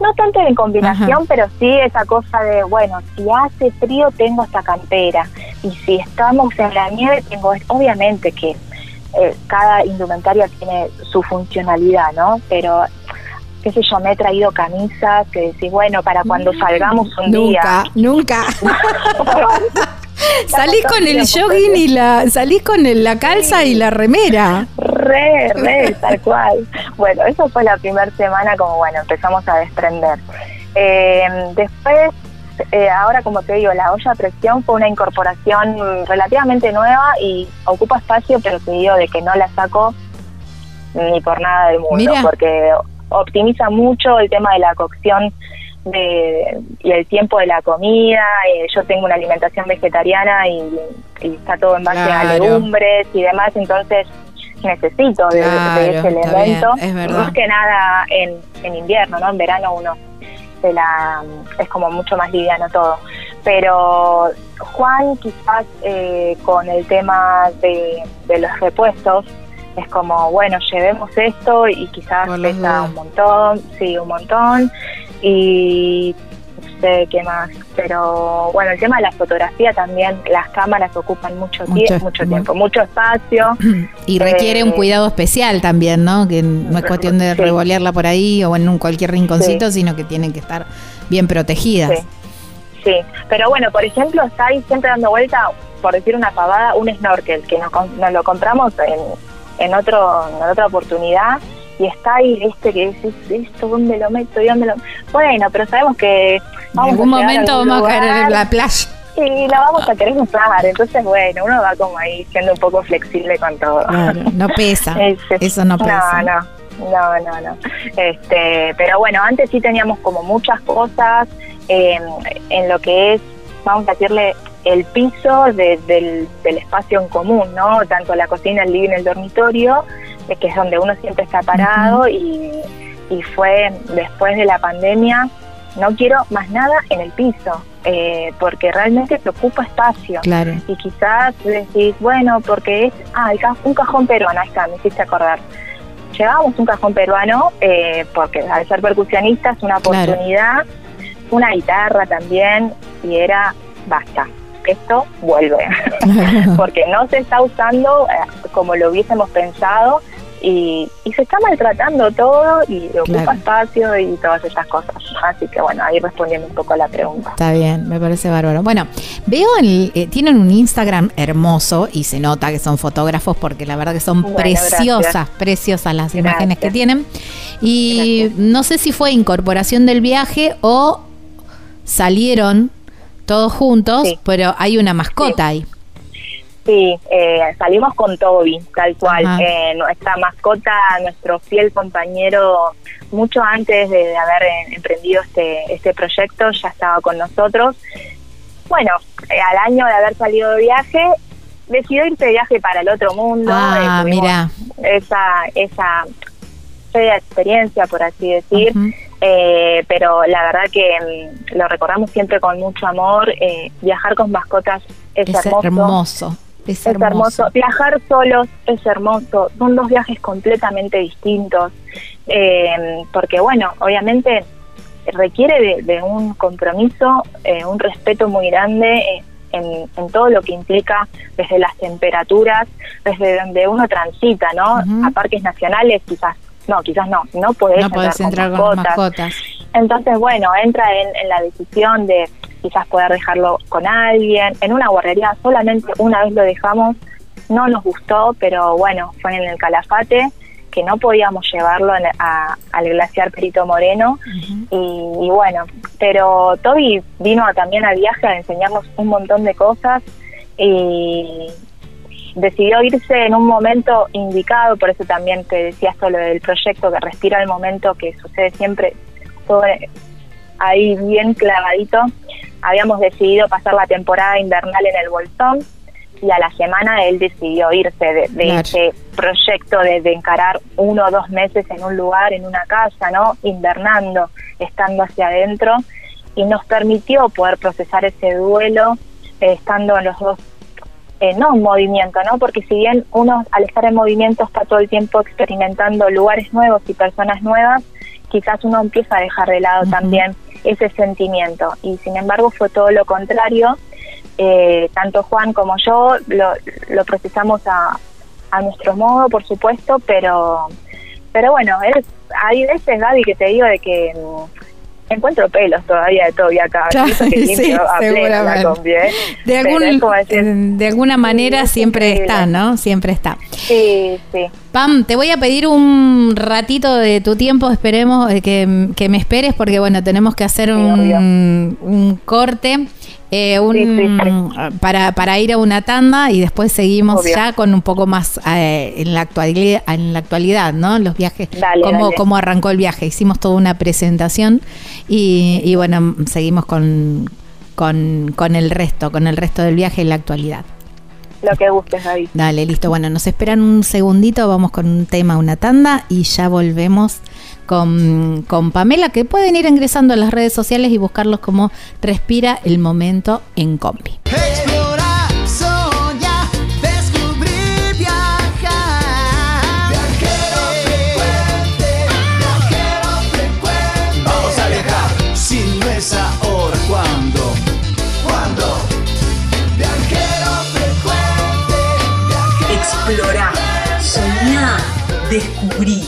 No tanto en combinación, pero sí esa cosa de, bueno, si hace frío tengo esta campera y si estamos en la nieve tengo, obviamente que eh, cada indumentaria tiene su funcionalidad, ¿no? Pero qué sé yo, me he traído camisas que decís, bueno, para cuando mm, salgamos un día. Nunca, nunca. [LAUGHS] [LAUGHS] [LAUGHS] salís con el jogging y la salís con la calza y la remera. Re, re, tal cual. Bueno, eso fue la primera semana como bueno, empezamos a desprender. Eh, después, eh, ahora como te digo, la olla a presión fue una incorporación relativamente nueva y ocupa espacio, pero te digo de que no la saco ni por nada del mundo, porque optimiza mucho el tema de la cocción de, y el tiempo de la comida. Eh, yo tengo una alimentación vegetariana y, está todo en base a legumbres y demás, entonces necesito de, ese elemento. más que nada en, en invierno, ¿no? En verano uno se la es como mucho más liviano todo. Pero Juan quizás eh, con el tema de, de los repuestos, es como, bueno, llevemos esto y quizás pesa un montón, sí, un montón y no sé qué más, pero bueno, el tema de la fotografía también, las cámaras ocupan mucho, tiempo, mucho tiempo, mucho espacio. [CLEARS THROAT] Y requiere un eh, cuidado especial también, ¿no? Que no es cuestión de revolearla por ahí o en un cualquier rinconcito, sino que tienen que estar bien protegidas. Sí. pero bueno, por ejemplo, está ahí siempre dando vuelta, por decir una pavada, un snorkel, que nos, nos lo compramos en, en, otro, en otra oportunidad y está ahí, este que decís, esto, ¿dónde lo meto? ¿Y dónde lo...? Bueno, pero sabemos que... en algún momento vamos a caer en la playa. y la vamos a querer usar. Entonces, bueno, uno va como ahí siendo un poco flexible con todo. no [LAUGHS] pesa. Eso no pesa. No, no. No, no, no. Este, pero bueno, antes sí teníamos como muchas cosas em, en lo que es, vamos a decirle, el piso del, del, espacio en común, ¿no? Tanto la cocina, el living, el dormitorio, que es donde uno siempre está parado y, y fue después de la pandemia, no quiero más nada en el piso, eh, porque realmente te ocupa espacio. Claro. Y quizás decís, bueno, porque es, ah, un cajón peruano, ahí está, me hiciste acordar. Llevábamos un cajón peruano, eh, porque al ser percusionista es una oportunidad, una guitarra también, y era, basta, esto vuelve, [LAUGHS] porque no se está usando eh, como lo hubiésemos pensado y, se está maltratando todo y ocupa espacio y todas esas cosas. Así que bueno, ahí respondiendo un poco a la pregunta. Está bien, me parece bárbaro. Bueno, veo, eh, tienen un Instagram hermoso y se nota que son fotógrafos porque la verdad que son preciosas, preciosas las imágenes que tienen. Y no sé si fue incorporación del viaje o salieron todos juntos, pero hay una mascota ahí. Sí, eh, salimos con Toby, tal cual. Eh, nuestra mascota, nuestro fiel compañero, mucho antes de, haber eh, emprendido este, este proyecto, ya estaba con nosotros. Bueno, al año de haber salido de viaje, decidió irse de viaje para el otro mundo. Ah, mira. Esa, esa experiencia, por así decir. Eh, pero la verdad que mm, lo recordamos siempre con mucho amor. Eh, viajar con mascotas es, hermoso. Es hermoso. Viajar solos es hermoso. Son dos viajes completamente distintos. Eh, porque, bueno, obviamente requiere de, un compromiso, un respeto muy grande en, todo lo que implica desde las temperaturas, desde donde uno transita, ¿no? A parques nacionales quizás no, quizás no, no podés, entrar, con, mascotas. Entonces, bueno, entra en, la decisión de quizás poder dejarlo con alguien. En una guardería solamente una vez lo dejamos, no nos gustó, pero bueno, fue en el Calafate que no podíamos llevarlo al glaciar Perito Moreno. Y, bueno, pero Toby vino también al viaje a enseñarnos un montón de cosas y, decidió irse en un momento indicado, por eso también te decía esto lo del proyecto, que respira el momento que sucede siempre todo ahí bien clavadito. Habíamos decidido pasar la temporada invernal en el Bolsón y a la semana él decidió irse de, ese proyecto de, encarar uno o dos meses en un lugar, en una casa, ¿no? Invernando, estando hacia adentro y nos permitió poder procesar ese duelo eh, estando en los dos eh, no en movimiento, ¿no? Porque si bien uno al estar en movimiento está todo el tiempo experimentando lugares nuevos y personas nuevas, quizás uno empieza a dejar de lado también ese sentimiento. Y sin embargo fue todo lo contrario. Eh, tanto Juan como yo lo, lo procesamos a, a nuestro modo, por supuesto, pero pero bueno, es, hay veces, Gaby, que te digo de que encuentro pelos todavía de todo acá. [LAUGHS] sí, De, algún, de alguna manera siempre está, ¿no? Siempre está. Sí, sí. Pam, te voy a pedir un ratito de tu tiempo, esperemos eh, que, que me esperes porque bueno, tenemos que hacer un, un corte. Eh, un, Para, para ir a una tanda y después seguimos ya con un poco más eh, en la actualidad, en la actualidad, ¿no? Los viajes, cómo, cómo arrancó el viaje. Hicimos toda una presentación y, y bueno, seguimos con, con, con el resto, con el resto del viaje en la actualidad lo que gustes, David. Dale, listo. Bueno, nos esperan un segundito, vamos con un tema, una tanda y ya volvemos con, Pamela, que pueden ir ingresando a las redes sociales y buscarlos como Respira el Momento en Compi. explorar, soñar, descubrir, viajar.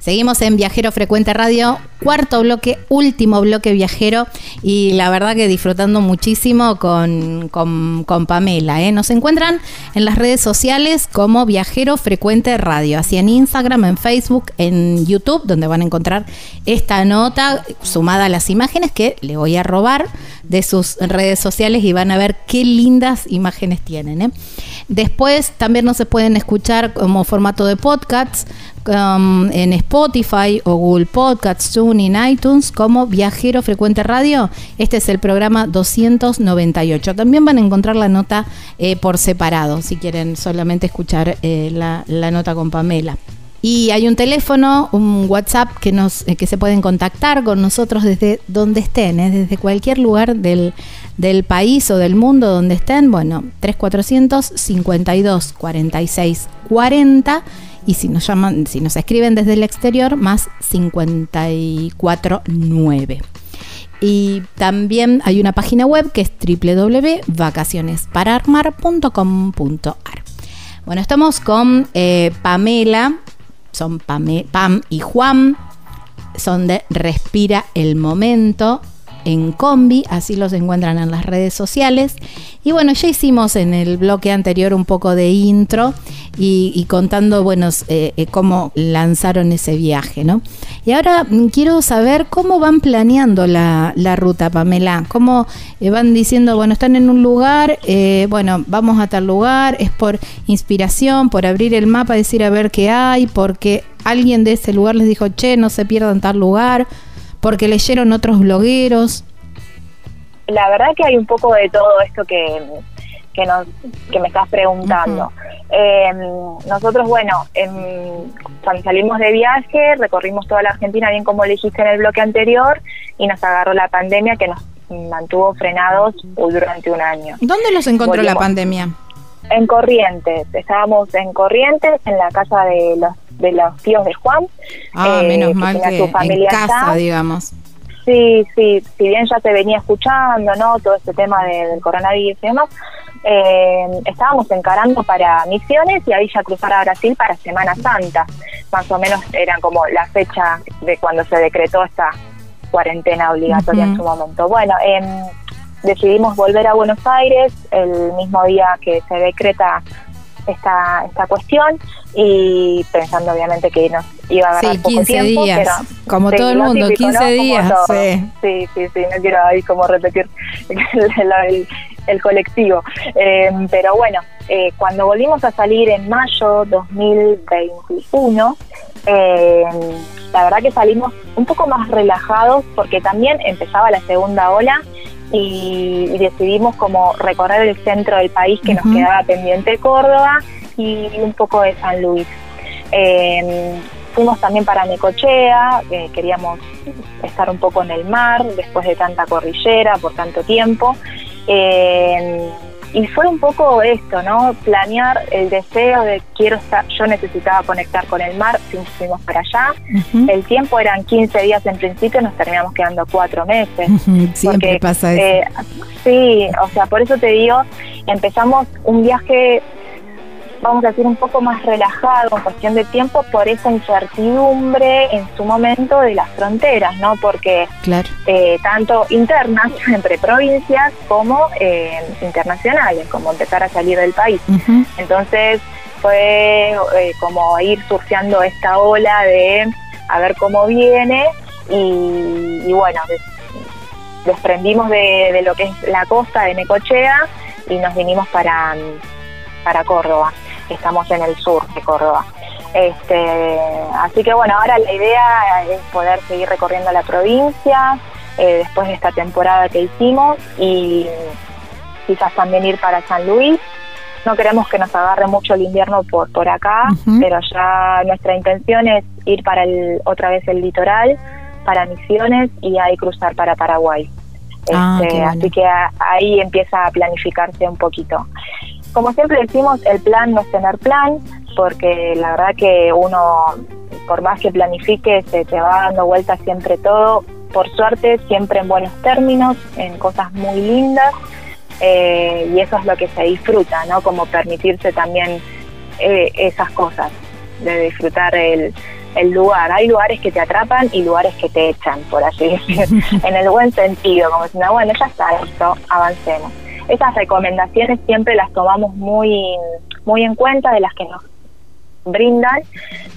Seguimos en Viajero Frecuente Radio cuarto bloque, último bloque viajero y la verdad que disfrutando muchísimo con, con, Pamela. ¿eh? Nos encuentran en las redes sociales como Viajero Frecuente Radio, así en Instagram, en Facebook, en YouTube, donde van a encontrar esta nota sumada a las imágenes que le voy a robar de sus redes sociales y van a ver qué lindas imágenes tienen. ¿eh? Después también nos pueden escuchar como formato de podcasts Um, en Spotify o Google Podcasts, TuneIn, iTunes como Viajero Frecuente Radio. Este es el programa 298. También van a encontrar la nota eh, por separado si quieren solamente escuchar eh, la, nota con Pamela. Y hay un teléfono, un WhatsApp que, nos, eh, que se pueden contactar con nosotros desde donde estén, desde cualquier lugar del, del, país o del mundo donde estén. Bueno, 3400 52 46 40 y si nos llaman, si nos escriben desde el exterior, más 549. Y también hay una página web que es www.vacacionespararmar.com.ar. Bueno, estamos con eh, Pamela, son Pam y Juan, son de Respira el Momento en combi, así los encuentran en las redes sociales. Y bueno, ya hicimos en el bloque anterior un poco de intro y, contando, bueno, eh, eh, cómo lanzaron ese viaje, ¿no? Y ahora mm, quiero saber cómo van planeando la, ruta, Pamela, cómo eh, van diciendo, bueno, están en un lugar, bueno, vamos a tal lugar, es por inspiración, por abrir el mapa, decir a ver qué hay, porque alguien de ese lugar les dijo, che, no se pierdan tal lugar porque leyeron otros blogueros. La verdad que hay un poco de todo esto que, que, nos, que me estás preguntando. Em, nosotros, bueno, em, cuando salimos de viaje, recorrimos toda la Argentina, bien como dijiste en el bloque anterior, y nos agarró la pandemia que nos mantuvo frenados durante un año. ¿Dónde los encontró la pandemia? En Corrientes, estábamos en Corrientes, en la casa de los de los tíos de Juan. Ah, menos eh, mal que en casa, digamos. Sí, sí, si bien ya se venía escuchando, ¿no? Todo este tema del coronavirus y demás, eh, estábamos encarando para misiones y ahí ya cruzar a Brasil para Semana Santa. Más o menos eran como la fecha de cuando se decretó esta cuarentena obligatoria en su momento. Bueno, eh, decidimos volver a Buenos Aires el mismo día que se decreta esta, esta cuestión y pensando obviamente que nos iba a agarrar sí, 15 días, como todo el mundo, 15 días. Sí. sí. sí, sí, no quiero ahí como repetir [LAUGHS] el, colectivo. Eh, pero bueno, eh, cuando volvimos a salir en mayo 2021, eh, la verdad que salimos un poco más relajados porque también empezaba la segunda ola y, decidimos como recorrer el centro del país que nos quedaba pendiente Córdoba y un poco de San Luis. Em, fuimos también para Necochea, queríamos estar un poco en el mar después de tanta cordillera por tanto tiempo. Em, y fue un poco esto, ¿no? Planear el deseo de quiero estar, yo necesitaba conectar con el mar, fuimos para allá. El tiempo eran 15 días en principio, nos terminamos quedando cuatro meses. Siempre pasa eso. Eh, sí, o sea, por eso te digo, empezamos un viaje vamos a decir, un poco más relajado en cuestión de tiempo por esa incertidumbre en su momento de las fronteras, ¿no? Porque eh, tanto internas [LAUGHS] entre provincias como eh, internacionales, como empezar a salir del país. Entonces fue eh, como ir surfeando esta ola de a ver cómo viene y, bueno, desprendimos de, de, lo que es la costa de Necochea y nos vinimos para, para Córdoba estamos en el sur de Córdoba. Este, así que bueno, ahora la idea es poder seguir recorriendo la provincia eh, después de esta temporada que hicimos y quizás también ir para San Luis. No queremos que nos agarre mucho el invierno por, por acá, pero ya nuestra intención es ir para el, otra vez el litoral, para Misiones y ahí cruzar para Paraguay. Ah, este, así que ahí empieza a planificarse un poquito. Como siempre decimos, el plan no es tener plan, porque la verdad que uno, por más que planifique, se te va dando vuelta siempre todo. Por suerte, siempre en buenos términos, en cosas muy lindas, eh, y eso es lo que se disfruta, ¿no? Como permitirse también eh, esas cosas, de disfrutar el, el lugar. Hay lugares que te atrapan y lugares que te echan, por así decir, [LAUGHS] en el buen sentido, como diciendo, bueno, ya está, esto, avancemos. Esas recomendaciones siempre las tomamos muy, muy en cuenta de las que nos brindan,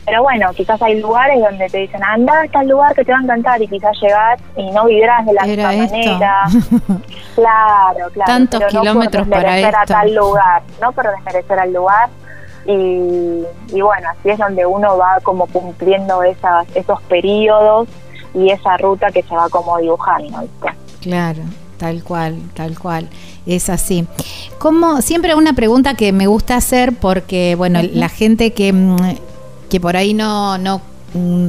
pero bueno, quizás hay lugares donde te dicen, anda a tal lugar que te va a encantar y quizás llegas y no vivirás de la misma manera. [LAUGHS] claro, claro. Tantos kilómetros para esto. a tal lugar, no por desmerecer al lugar, y, bueno, así es donde uno va como cumpliendo esas, esos periodos y esa ruta que se va como dibujando. Claro, tal cual, tal cual. Es así. Como siempre una pregunta que me gusta hacer porque, bueno, la gente que, mm, que por ahí no, no, mm,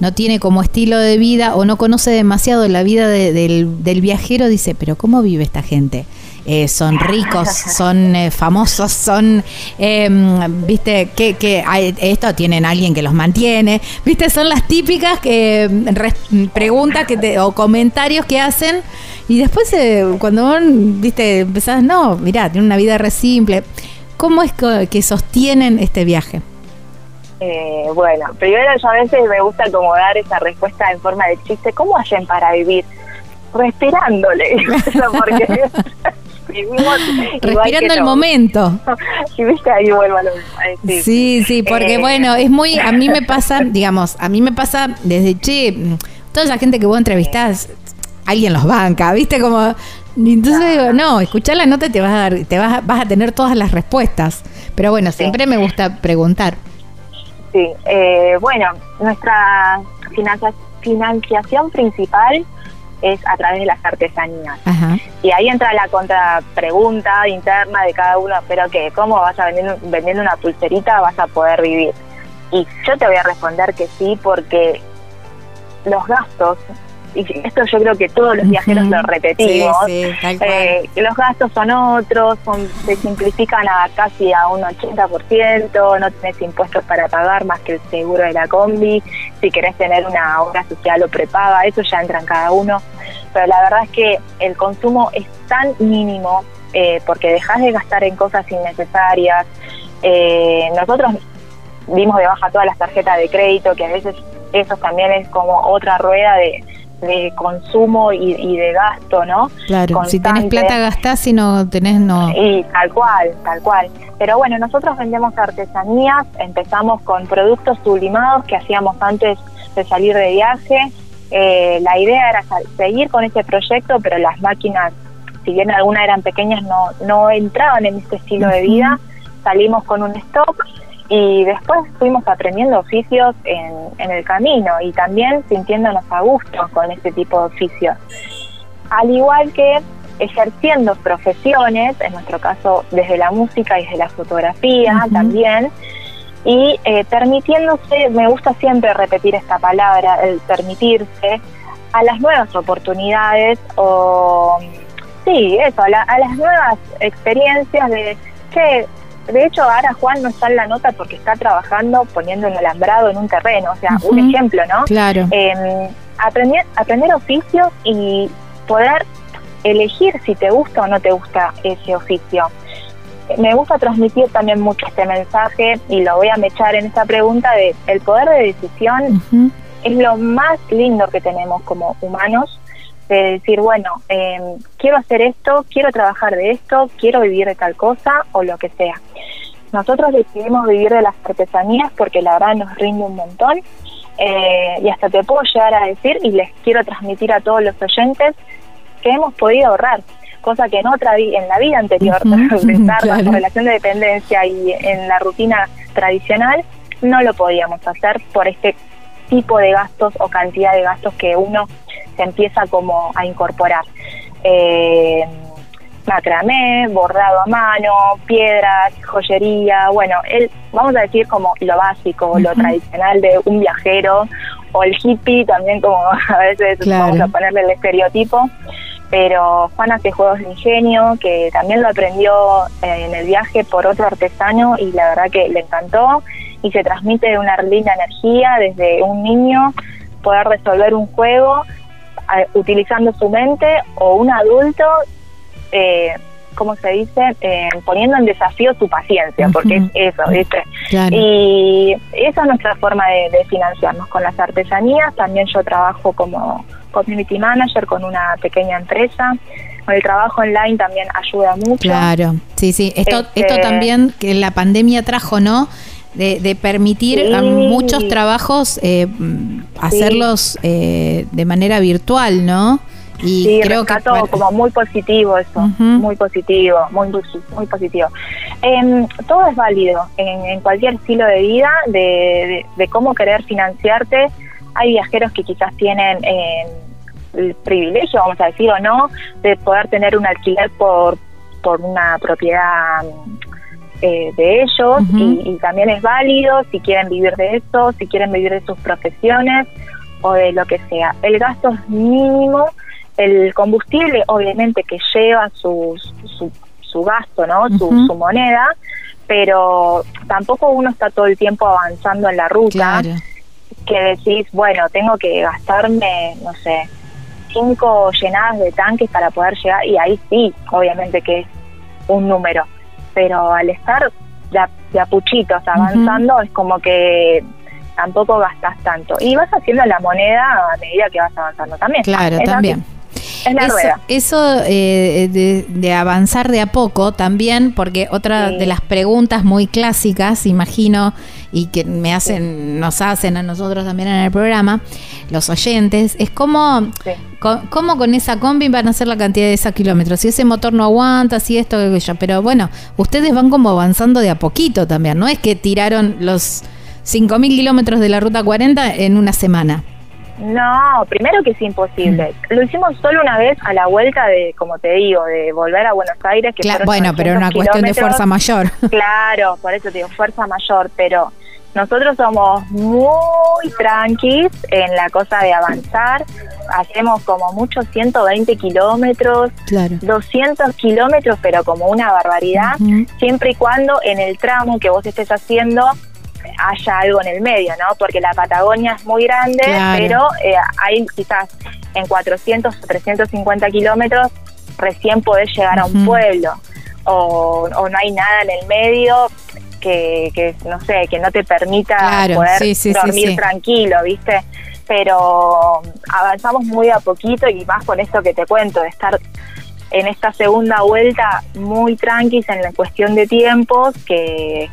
no tiene como estilo de vida o no conoce demasiado la vida del, del viajero dice, pero ¿cómo vive esta gente? Eh, son ricos, [LAUGHS] son eh, famosos, son, em, viste, que, que esto tienen alguien que los mantiene, viste, son las típicas que preguntas que te, o comentarios que hacen y después eh, cuando viste, empezás, no, mirá, tiene una vida re simple. ¿Cómo es que, sostienen este viaje? bueno, primero yo a veces me gusta como dar esa respuesta en forma de chiste. ¿Cómo hacen para vivir? Respirándole. [LAUGHS] porque [LAUGHS] Respirando el momento. [LAUGHS] y viste, ahí vuelvo a lo Sí, sí, porque eh, bueno, es muy, a mí me pasa, digamos, a mí me pasa desde, che, toda esa gente que vos entrevistás, alguien los banca, viste, como... Entonces digo, no, escuchar la nota te vas a dar, te vas a, vas a tener todas las respuestas. Pero bueno, siempre me gusta preguntar. Sí, eh, bueno, nuestra financiación principal es a través de las artesanías. Y ahí entra la contrapregunta interna de cada uno, pero que ¿cómo vas a vender vendiendo una pulserita vas a poder vivir? Y yo te voy a responder que sí, porque los gastos y esto yo creo que todos los viajeros lo repetimos, eh, los gastos son otros, son, se simplifican a casi a un 80%, no tenés impuestos para pagar más que el seguro de la combi, si querés tener una obra social o prepaga, eso ya entra en cada uno, pero la verdad es que el consumo es tan mínimo eh, porque dejas de gastar en cosas innecesarias, eh, nosotros dimos de baja todas las tarjetas de crédito, que a veces eso también es como otra rueda de de consumo y, de gasto, ¿no? Claro, si tenés plata gastás, si no tenés no. Y tal cual, tal cual. Pero bueno, nosotros vendemos artesanías, empezamos con productos sublimados que hacíamos antes de salir de viaje. Eh, la idea era seguir con este proyecto, pero las máquinas, si bien algunas eran pequeñas, no, no entraban en este estilo de vida. Salimos con un stock y después fuimos aprendiendo oficios en, en, el camino y también sintiéndonos a gusto con este tipo de oficios. Al igual que ejerciendo profesiones, en nuestro caso desde la música y desde la fotografía también, y eh, permitiéndose, me gusta siempre repetir esta palabra, el permitirse, a las nuevas oportunidades o, sí, eso, a, a las nuevas experiencias de que de hecho, ahora Juan no está en la nota porque está trabajando poniendo un alambrado en un terreno, o sea, un ejemplo, ¿no? Claro. Eh, aprender, aprender oficios y poder elegir si te gusta o no te gusta ese oficio. Me gusta transmitir también mucho este mensaje y lo voy a mechar en esta pregunta de el poder de decisión es lo más lindo que tenemos como humanos de decir, bueno, eh, quiero hacer esto, quiero trabajar de esto, quiero vivir de tal cosa o lo que sea. Nosotros decidimos vivir de las artesanías porque la verdad nos rinde un montón eh, y hasta te puedo llegar a decir y les quiero transmitir a todos los oyentes que hemos podido ahorrar, cosa que en otra en la vida anterior, [LAUGHS] de [LAUGHS] estar en relación de dependencia y en la rutina tradicional, no lo podíamos hacer por este tipo de gastos o cantidad de gastos que uno se empieza como a incorporar. Eh, macramé, bordado a mano, piedras, joyería, bueno, él, vamos a decir como lo básico, lo tradicional de un viajero, o el hippie también como [LAUGHS] a veces vamos a ponerle el estereotipo, pero Juan hace juegos de ingenio, que también lo aprendió eh, en el viaje por otro artesano y la verdad que le encantó y se transmite una linda energía desde un niño poder resolver un juego utilizando su mente o un adulto eh, ¿cómo se dice? Eh, poniendo en desafío tu paciencia, porque es eso, ¿viste? Y esa es nuestra forma de, financiarnos con las artesanías. También yo trabajo como community manager con una pequeña empresa. El trabajo online también ayuda mucho. Claro, sí, sí. Esto, esto este también que la pandemia trajo, ¿no? De, permitir a muchos trabajos eh, hacerlos eh, de manera virtual, ¿no? Y sí, creo que como muy positivo eso, muy positivo, muy, muy positivo. Em, todo es válido en, cualquier estilo de vida, de, cómo querer financiarte. Hay viajeros que quizás tienen em, el privilegio, vamos a decir o no, de poder tener un alquiler por, por una propiedad eh, de ellos y, y, también es válido si quieren vivir de eso, si quieren vivir de sus profesiones o de lo que sea. El gasto es mínimo el combustible obviamente que lleva su, su, gasto, ¿no? Su, moneda, pero tampoco uno está todo el tiempo avanzando en la ruta. Que decís, bueno, tengo que gastarme, no sé, cinco llenadas de tanques para poder llegar, y ahí sí, obviamente que es un número, pero al estar de a, puchitos avanzando, es como que tampoco gastas tanto. Y vas haciendo la moneda a medida que vas avanzando también. Claro, también. Eso, eh, de, avanzar de a poco también, porque otra de las preguntas muy clásicas, imagino, y que me hacen, nos hacen a nosotros también en el programa, los oyentes, es cómo, cómo con esa combi van a hacer la cantidad de esos kilómetros. Si ese motor no aguanta, si esto, aquello. Pero bueno, ustedes van como avanzando de a poquito también, no es que tiraron los 5.000 kilómetros de la ruta 40 en una semana. No, primero que es imposible. Mm. Lo hicimos solo una vez a la vuelta de, como te digo, de volver a Buenos Aires. Que bueno, pero era una cuestión de fuerza mayor. Claro, por eso te digo, fuerza mayor, pero nosotros somos muy tranquis en la cosa de avanzar. Hacemos como mucho 120 kilómetros, 200 kilómetros, pero como una barbaridad, siempre y cuando en el tramo que vos estés haciendo haya algo en el medio, ¿no? Porque la Patagonia es muy grande, pero eh, hay quizás en 400 o 350 kilómetros recién podés llegar a un pueblo o, no hay nada en el medio que, no sé, que no te permita poder dormir tranquilo, ¿viste? Pero avanzamos muy a poquito y más con esto que te cuento, de estar en esta segunda vuelta muy tranquis en la cuestión de tiempos que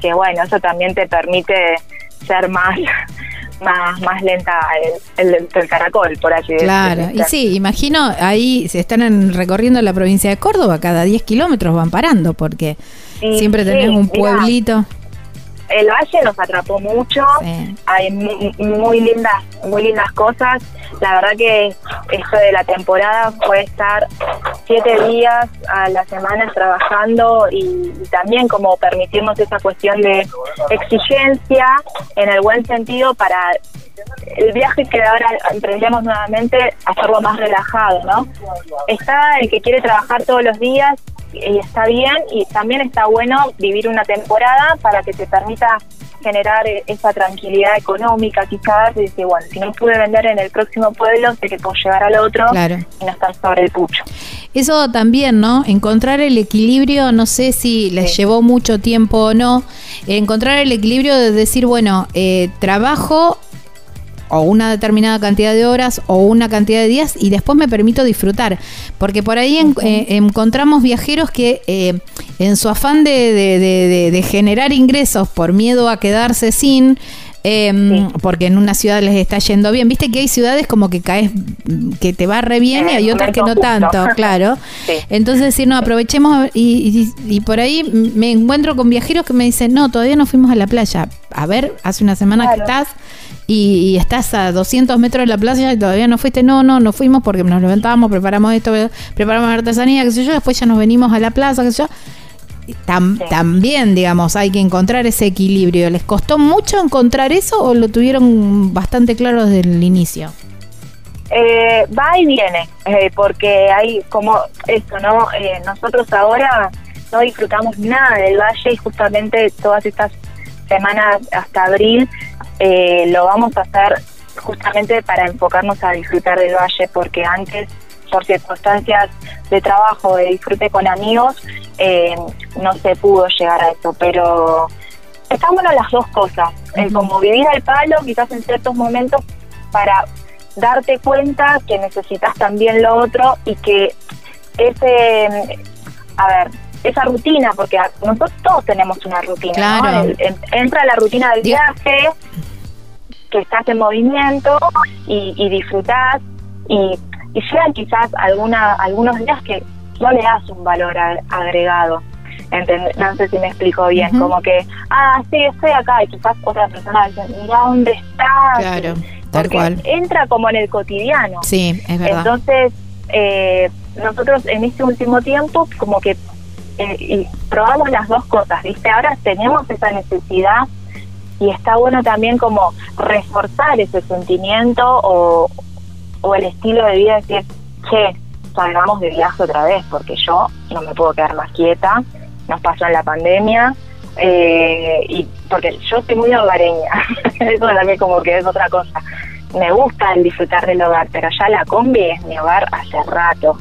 que bueno, eso también te permite ser más [LAUGHS] más, más lenta el, el, caracol, por así decirlo. Claro, y sí, imagino ahí se están recorriendo la provincia de Córdoba, cada 10 kilómetros van parando, porque siempre tenés un pueblito el valle nos atrapó mucho, hay muy, lindas, muy lindas cosas. La verdad que esto de la temporada fue estar siete días a la semana trabajando y, también como permitirnos esa cuestión de exigencia en el buen sentido para el viaje que ahora emprendemos nuevamente hacerlo más relajado, ¿no? Está el que quiere trabajar todos los días y está bien y también está bueno vivir una temporada para que te permita generar e-, esa tranquilidad económica quizás y decir, bueno, si no pude vender en el próximo pueblo, sé que puedo llegar al otro y no estar sobre el pucho. Eso también, ¿no? Encontrar el equilibrio, no sé si les llevó mucho tiempo o no, encontrar el equilibrio de decir, bueno, eh, trabajo o una determinada cantidad de horas o una cantidad de días y después me permito disfrutar. Porque por ahí eh, encontramos viajeros que eh, en su afán de, generar ingresos por miedo a quedarse sin, em, porque en una ciudad les está yendo bien. Viste que hay ciudades como que caes, que te va re bien y hay otras que no tanto, claro. [LAUGHS] Entonces decir, no, aprovechemos y, y, por ahí me encuentro con viajeros que me dicen, no, todavía no fuimos a la playa. A ver, hace una semana que estás y, estás a 200 metros de la playa y todavía no fuiste, no, no, no fuimos porque nos levantábamos, preparamos esto, preparamos artesanía, qué sé yo, después ya nos venimos a la plaza, qué sé yo. También, digamos, hay que encontrar ese equilibrio. ¿Les costó mucho encontrar eso o lo tuvieron bastante claro desde el inicio? Eh, va y viene, eh, porque hay como esto, ¿no? Eh, nosotros ahora no disfrutamos nada del valle y justamente todas estas semanas hasta abril eh, lo vamos a hacer justamente para enfocarnos a disfrutar del valle, porque antes por circunstancias de trabajo, de disfrute con amigos, eh, no se pudo llegar a eso, pero están bueno las dos cosas, el como vivir al palo, quizás en ciertos momentos, para darte cuenta que necesitas también lo otro y que ese, a ver, esa rutina, porque nosotros todos tenemos una rutina, ¿no? entra la rutina del viaje, que estás en movimiento y, y disfrutás y, y llegan quizás alguna, algunos días que no le das un valor agregado. No sé si me explico bien, como que, ah, sí, estoy acá, y quizás otra persona dice, mira dónde estás. Claro, tal cual. Entra como en el cotidiano. Sí, es verdad. Entonces, eh, nosotros en este último tiempo, como que eh, probamos las dos cosas, ¿viste? Ahora tenemos esa necesidad y está bueno también como reforzar ese sentimiento o, o el estilo de vida, decir, che, salgamos de viaje otra vez, porque yo no me puedo quedar más quieta, nos pasó en la pandemia, eh, y porque yo soy muy hogareña, [LAUGHS] eso también como que es otra cosa. Me gusta el disfrutar del hogar, pero ya la combi es mi hogar hace rato.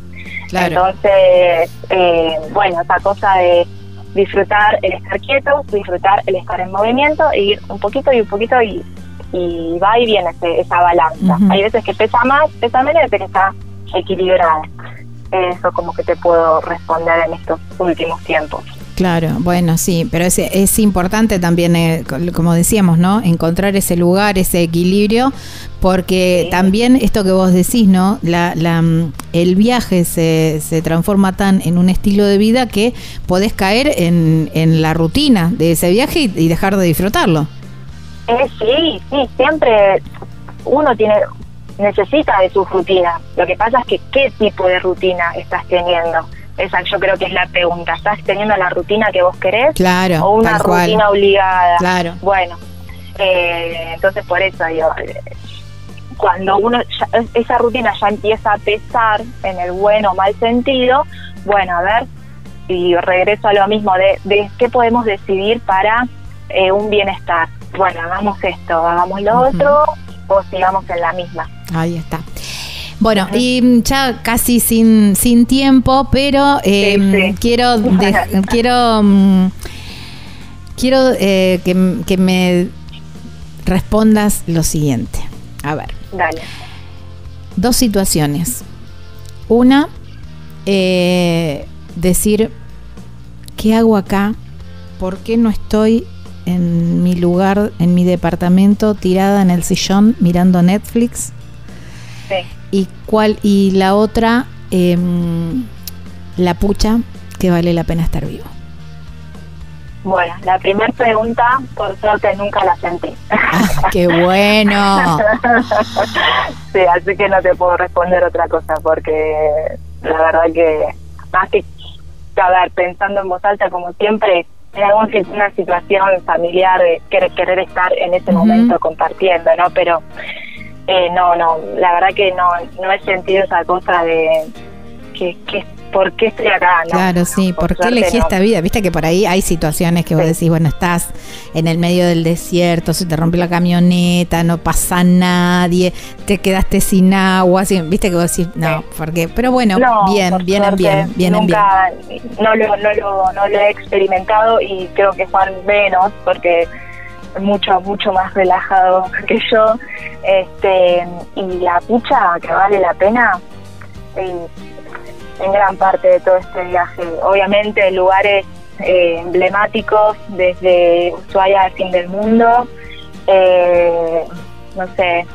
Entonces, eh, bueno, esa cosa de disfrutar el estar quieto, disfrutar el estar en movimiento, e ir un poquito y un poquito y, y va y viene esa balanza. Hay veces que pesa más, pesa menos, que está equilibrada. Eso como que te puedo responder en estos últimos tiempos. Claro, bueno, sí, pero es, es importante también, eh, como decíamos, ¿no? Encontrar ese lugar, ese equilibrio, porque también esto que vos decís, ¿no? La, la, mm, el viaje se, se transforma tan en un estilo de vida que podés caer en, en la rutina de ese viaje y, dejar de disfrutarlo. Eh, sí, sí, siempre uno tiene necesita de su rutina. Lo que pasa es que qué tipo de rutina estás teniendo esa yo creo que es la pregunta. ¿Estás teniendo la rutina que vos querés? Claro. ¿O una rutina obligada? Claro. Bueno, eh, entonces por eso digo, cuando uno esa rutina ya empieza a pesar en el bueno o mal sentido, bueno, a ver, y regreso a lo mismo de, de qué podemos decidir para eh, un bienestar. Bueno, hagamos esto, hagamos lo otro o sigamos en la misma. Ahí está. Bueno, y ya casi sin, sin tiempo, pero em, quiero [LAUGHS] quiero mm, quiero eh, que, me respondas lo siguiente. A ver. Dale. Dos situaciones. Una, eh, decir, ¿qué hago acá? ¿Por qué no estoy en mi lugar, en mi departamento, tirada en el sillón mirando Netflix? Sí y cuál y la otra em, la pucha que vale la pena estar vivo. Bueno, la primera pregunta, por suerte, nunca la sentí. Ah, ¡Qué bueno! [LAUGHS] sí, así que no te puedo responder otra cosa, porque la verdad que, más que, a ver, pensando en voz alta, como siempre, en una situación familiar, de querer, estar en ese momento compartiendo, ¿no? Pero eh, no, no, la verdad que no, no he sentido esa cosa de que, que ¿por qué estoy acá? claro, sí, ¿por, qué elegí esta vida? Viste que por ahí hay situaciones que vos decís, bueno, estás en el medio del desierto, se te rompe la camioneta, no pasa nadie, te quedaste sin agua, así, viste que vos decís, no, ¿por qué? Pero bueno, bien, vienen bien, vienen nunca, bien. No lo, no, lo, no lo he experimentado y creo que Juan menos, porque mucho, mucho más relajado [LAUGHS] que yo. Este, y la pucha que vale la pena en gran parte de todo este viaje. Obviamente lugares eh, emblemáticos desde Ushuaia al fin del mundo, eh, no sé,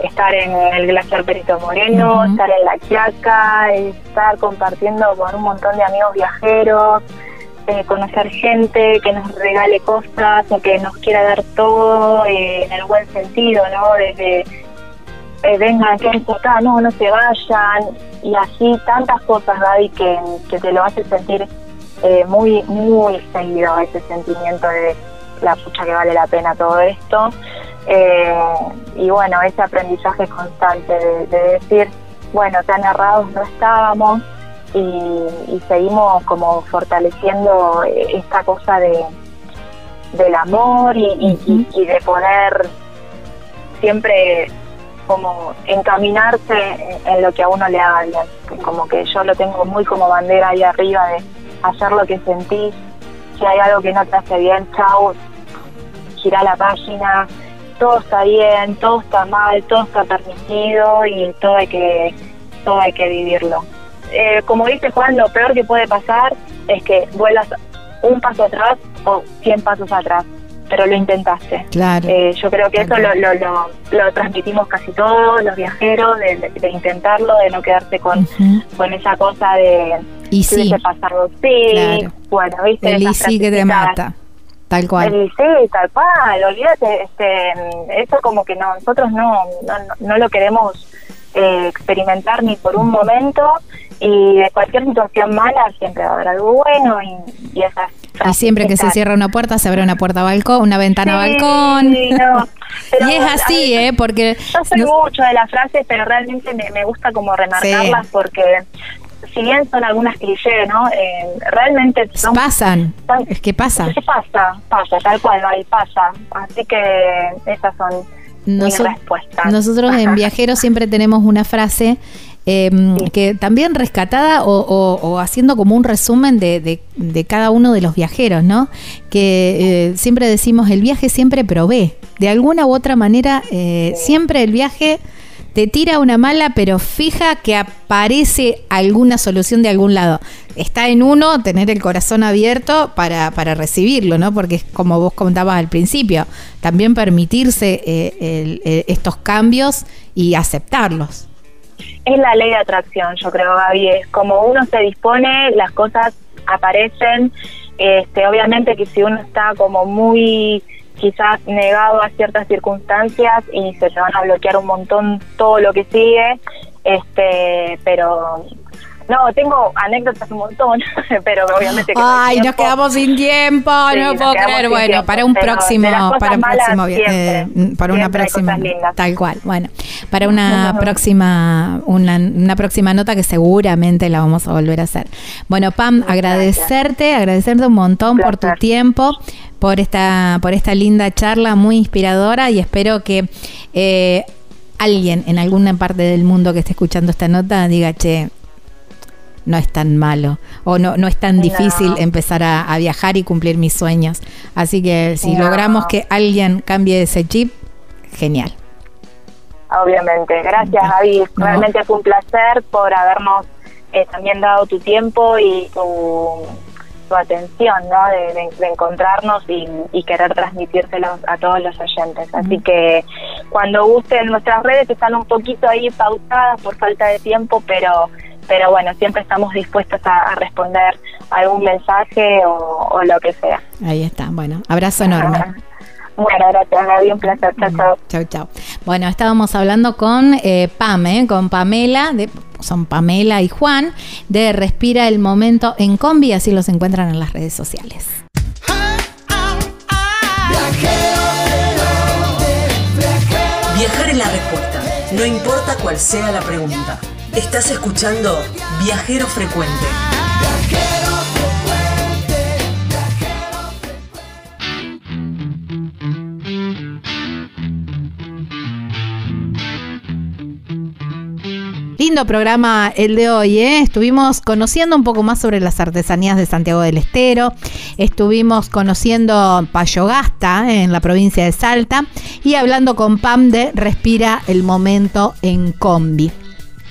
estar en el glaciar Perito Moreno, estar en La Quiaca, estar compartiendo con un montón de amigos viajeros, eh, conocer gente que nos regale cosas o que nos quiera dar todo eh, en el buen sentido, ¿no? Desde eh, vengan, quédense acá, no, no se vayan, y así tantas cosas, Gaby, que, que te lo hace sentir eh, muy, muy seguido ese sentimiento de la pucha que vale la pena todo esto. y bueno, ese aprendizaje constante de, de decir, bueno, tan errados no estábamos, y, seguimos como fortaleciendo esta cosa de del amor y, de poder siempre como encaminarse en, lo que a uno le haga bien. Como que yo lo tengo muy como bandera ahí arriba de hacer lo que sentís. Si hay algo que no te hace bien, chau, gira la página, todo está bien, todo está mal, todo está permitido y todo hay que, todo hay que vivirlo. Eh, como dice Juan, lo peor que puede pasar es que vuelas un paso atrás o cien pasos atrás pero lo intentaste. Claro. Eh, yo creo que eso lo, lo, lo, transmitimos casi todos los viajeros, de, intentarlo, de no quedarse con, con esa cosa de... Y sí. pasado. Sí, bueno, viste. El sí que te mata. Tal cual. El sí, tal cual. Olvídate, este, eso como que no, nosotros no, no, no lo queremos eh, experimentar ni por un momento y de cualquier situación mala siempre va a haber algo bueno y, y esas y siempre que se cierra una puerta, se abre una puerta balcón, una ventana balcón. [LAUGHS] y es así, ¿eh? Porque. Yo soy mucho de las frases, pero realmente me, gusta como remarcarlas porque si bien son algunas clichés, ¿no? Eh, realmente son, pasan. es que pasa. Es pasa, pasa, tal cual, ahí pasa. Así que esas son mis respuestas. Nosotros en [LAUGHS] Viajeros siempre tenemos una frase Em, que también rescatada o, haciendo como un resumen de, cada uno de los viajeros, ¿no? Que eh, siempre decimos, el viaje siempre provee. De alguna u otra manera, eh, siempre el viaje te tira una mala, pero fija que aparece alguna solución de algún lado. Está en uno tener el corazón abierto para, para recibirlo, ¿no? Porque es como vos contabas al principio, también permitirse eh, estos cambios y aceptarlos es la ley de atracción, yo creo, Gaby. Es como uno se dispone, las cosas aparecen. Este, obviamente que si uno está como muy quizás negado a ciertas circunstancias y se te van a bloquear un montón todo lo que sigue, este, pero no, tengo anécdotas un montón, [LAUGHS] pero obviamente que Ay, nos quedamos sin tiempo, no puedo creer. Bueno, para un próximo, para un próximo, eh, para una próxima, tal cual. Bueno, para una [LAUGHS] próxima, una, una, próxima nota que seguramente la vamos a volver a hacer. Bueno, Pam, agradecerte, agradecerte un montón por tu tiempo por esta, por esta linda charla muy inspiradora y espero que eh, alguien en alguna parte del mundo que esté escuchando esta nota diga, che, no es tan malo o no, no es tan difícil empezar a, viajar y cumplir mis sueños. Así que si logramos que alguien cambie ese chip, genial. Obviamente, gracias David. Realmente fue un placer por habernos eh, también dado tu tiempo y tu, atención, ¿no? De, encontrarnos y, y, querer transmitírselos a todos los oyentes. Así que cuando gusten nuestras redes están un poquito ahí pausadas por falta de tiempo, pero pero bueno, siempre estamos dispuestos a, responder algún mensaje o, lo que sea. Ahí está, bueno, abrazo enorme. [LAUGHS] Bueno, gracias, Gaby, un placer. Chao, chao. Chao, chao. Bueno, estábamos hablando con eh, Pam, eh, con Pamela, de, son Pamela y Juan, de Respira el Momento en Combi, así los encuentran en las redes sociales. Viajar es la respuesta, no importa cuál sea la pregunta. Estás escuchando Viajero Frecuente. Lindo programa el de hoy, ¿eh? Estuvimos conociendo un poco más sobre las artesanías de Santiago del Estero, estuvimos conociendo Payogasta en la provincia de Salta y hablando con Pam de Respira el Momento en Combi.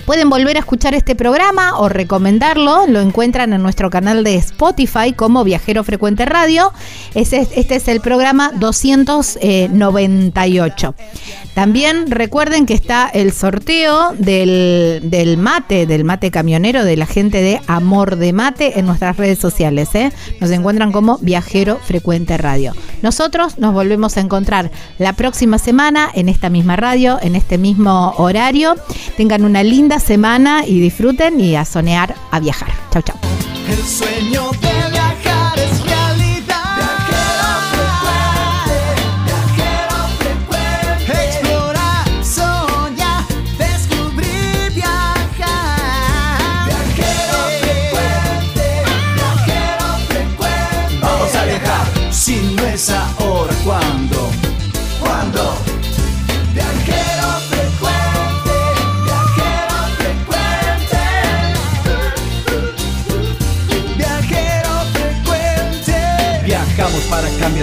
Pueden volver a escuchar este programa o recomendarlo. Lo encuentran en nuestro canal de Spotify como Viajero Frecuente Radio. Este, es el programa 298. También recuerden que está el sorteo del, mate, del mate camionero de la gente de Amor de Mate en nuestras redes sociales. ¿eh? Nos encuentran como Viajero Frecuente Radio. Nosotros nos volvemos a encontrar la próxima semana en esta misma radio, en este mismo horario. Tengan una linda semana y disfruten y a soñar a viajar. Chau, chau.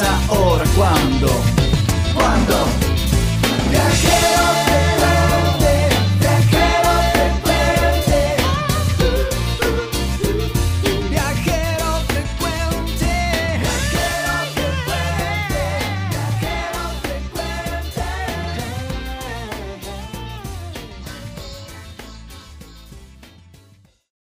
viajero frecuente. Vamos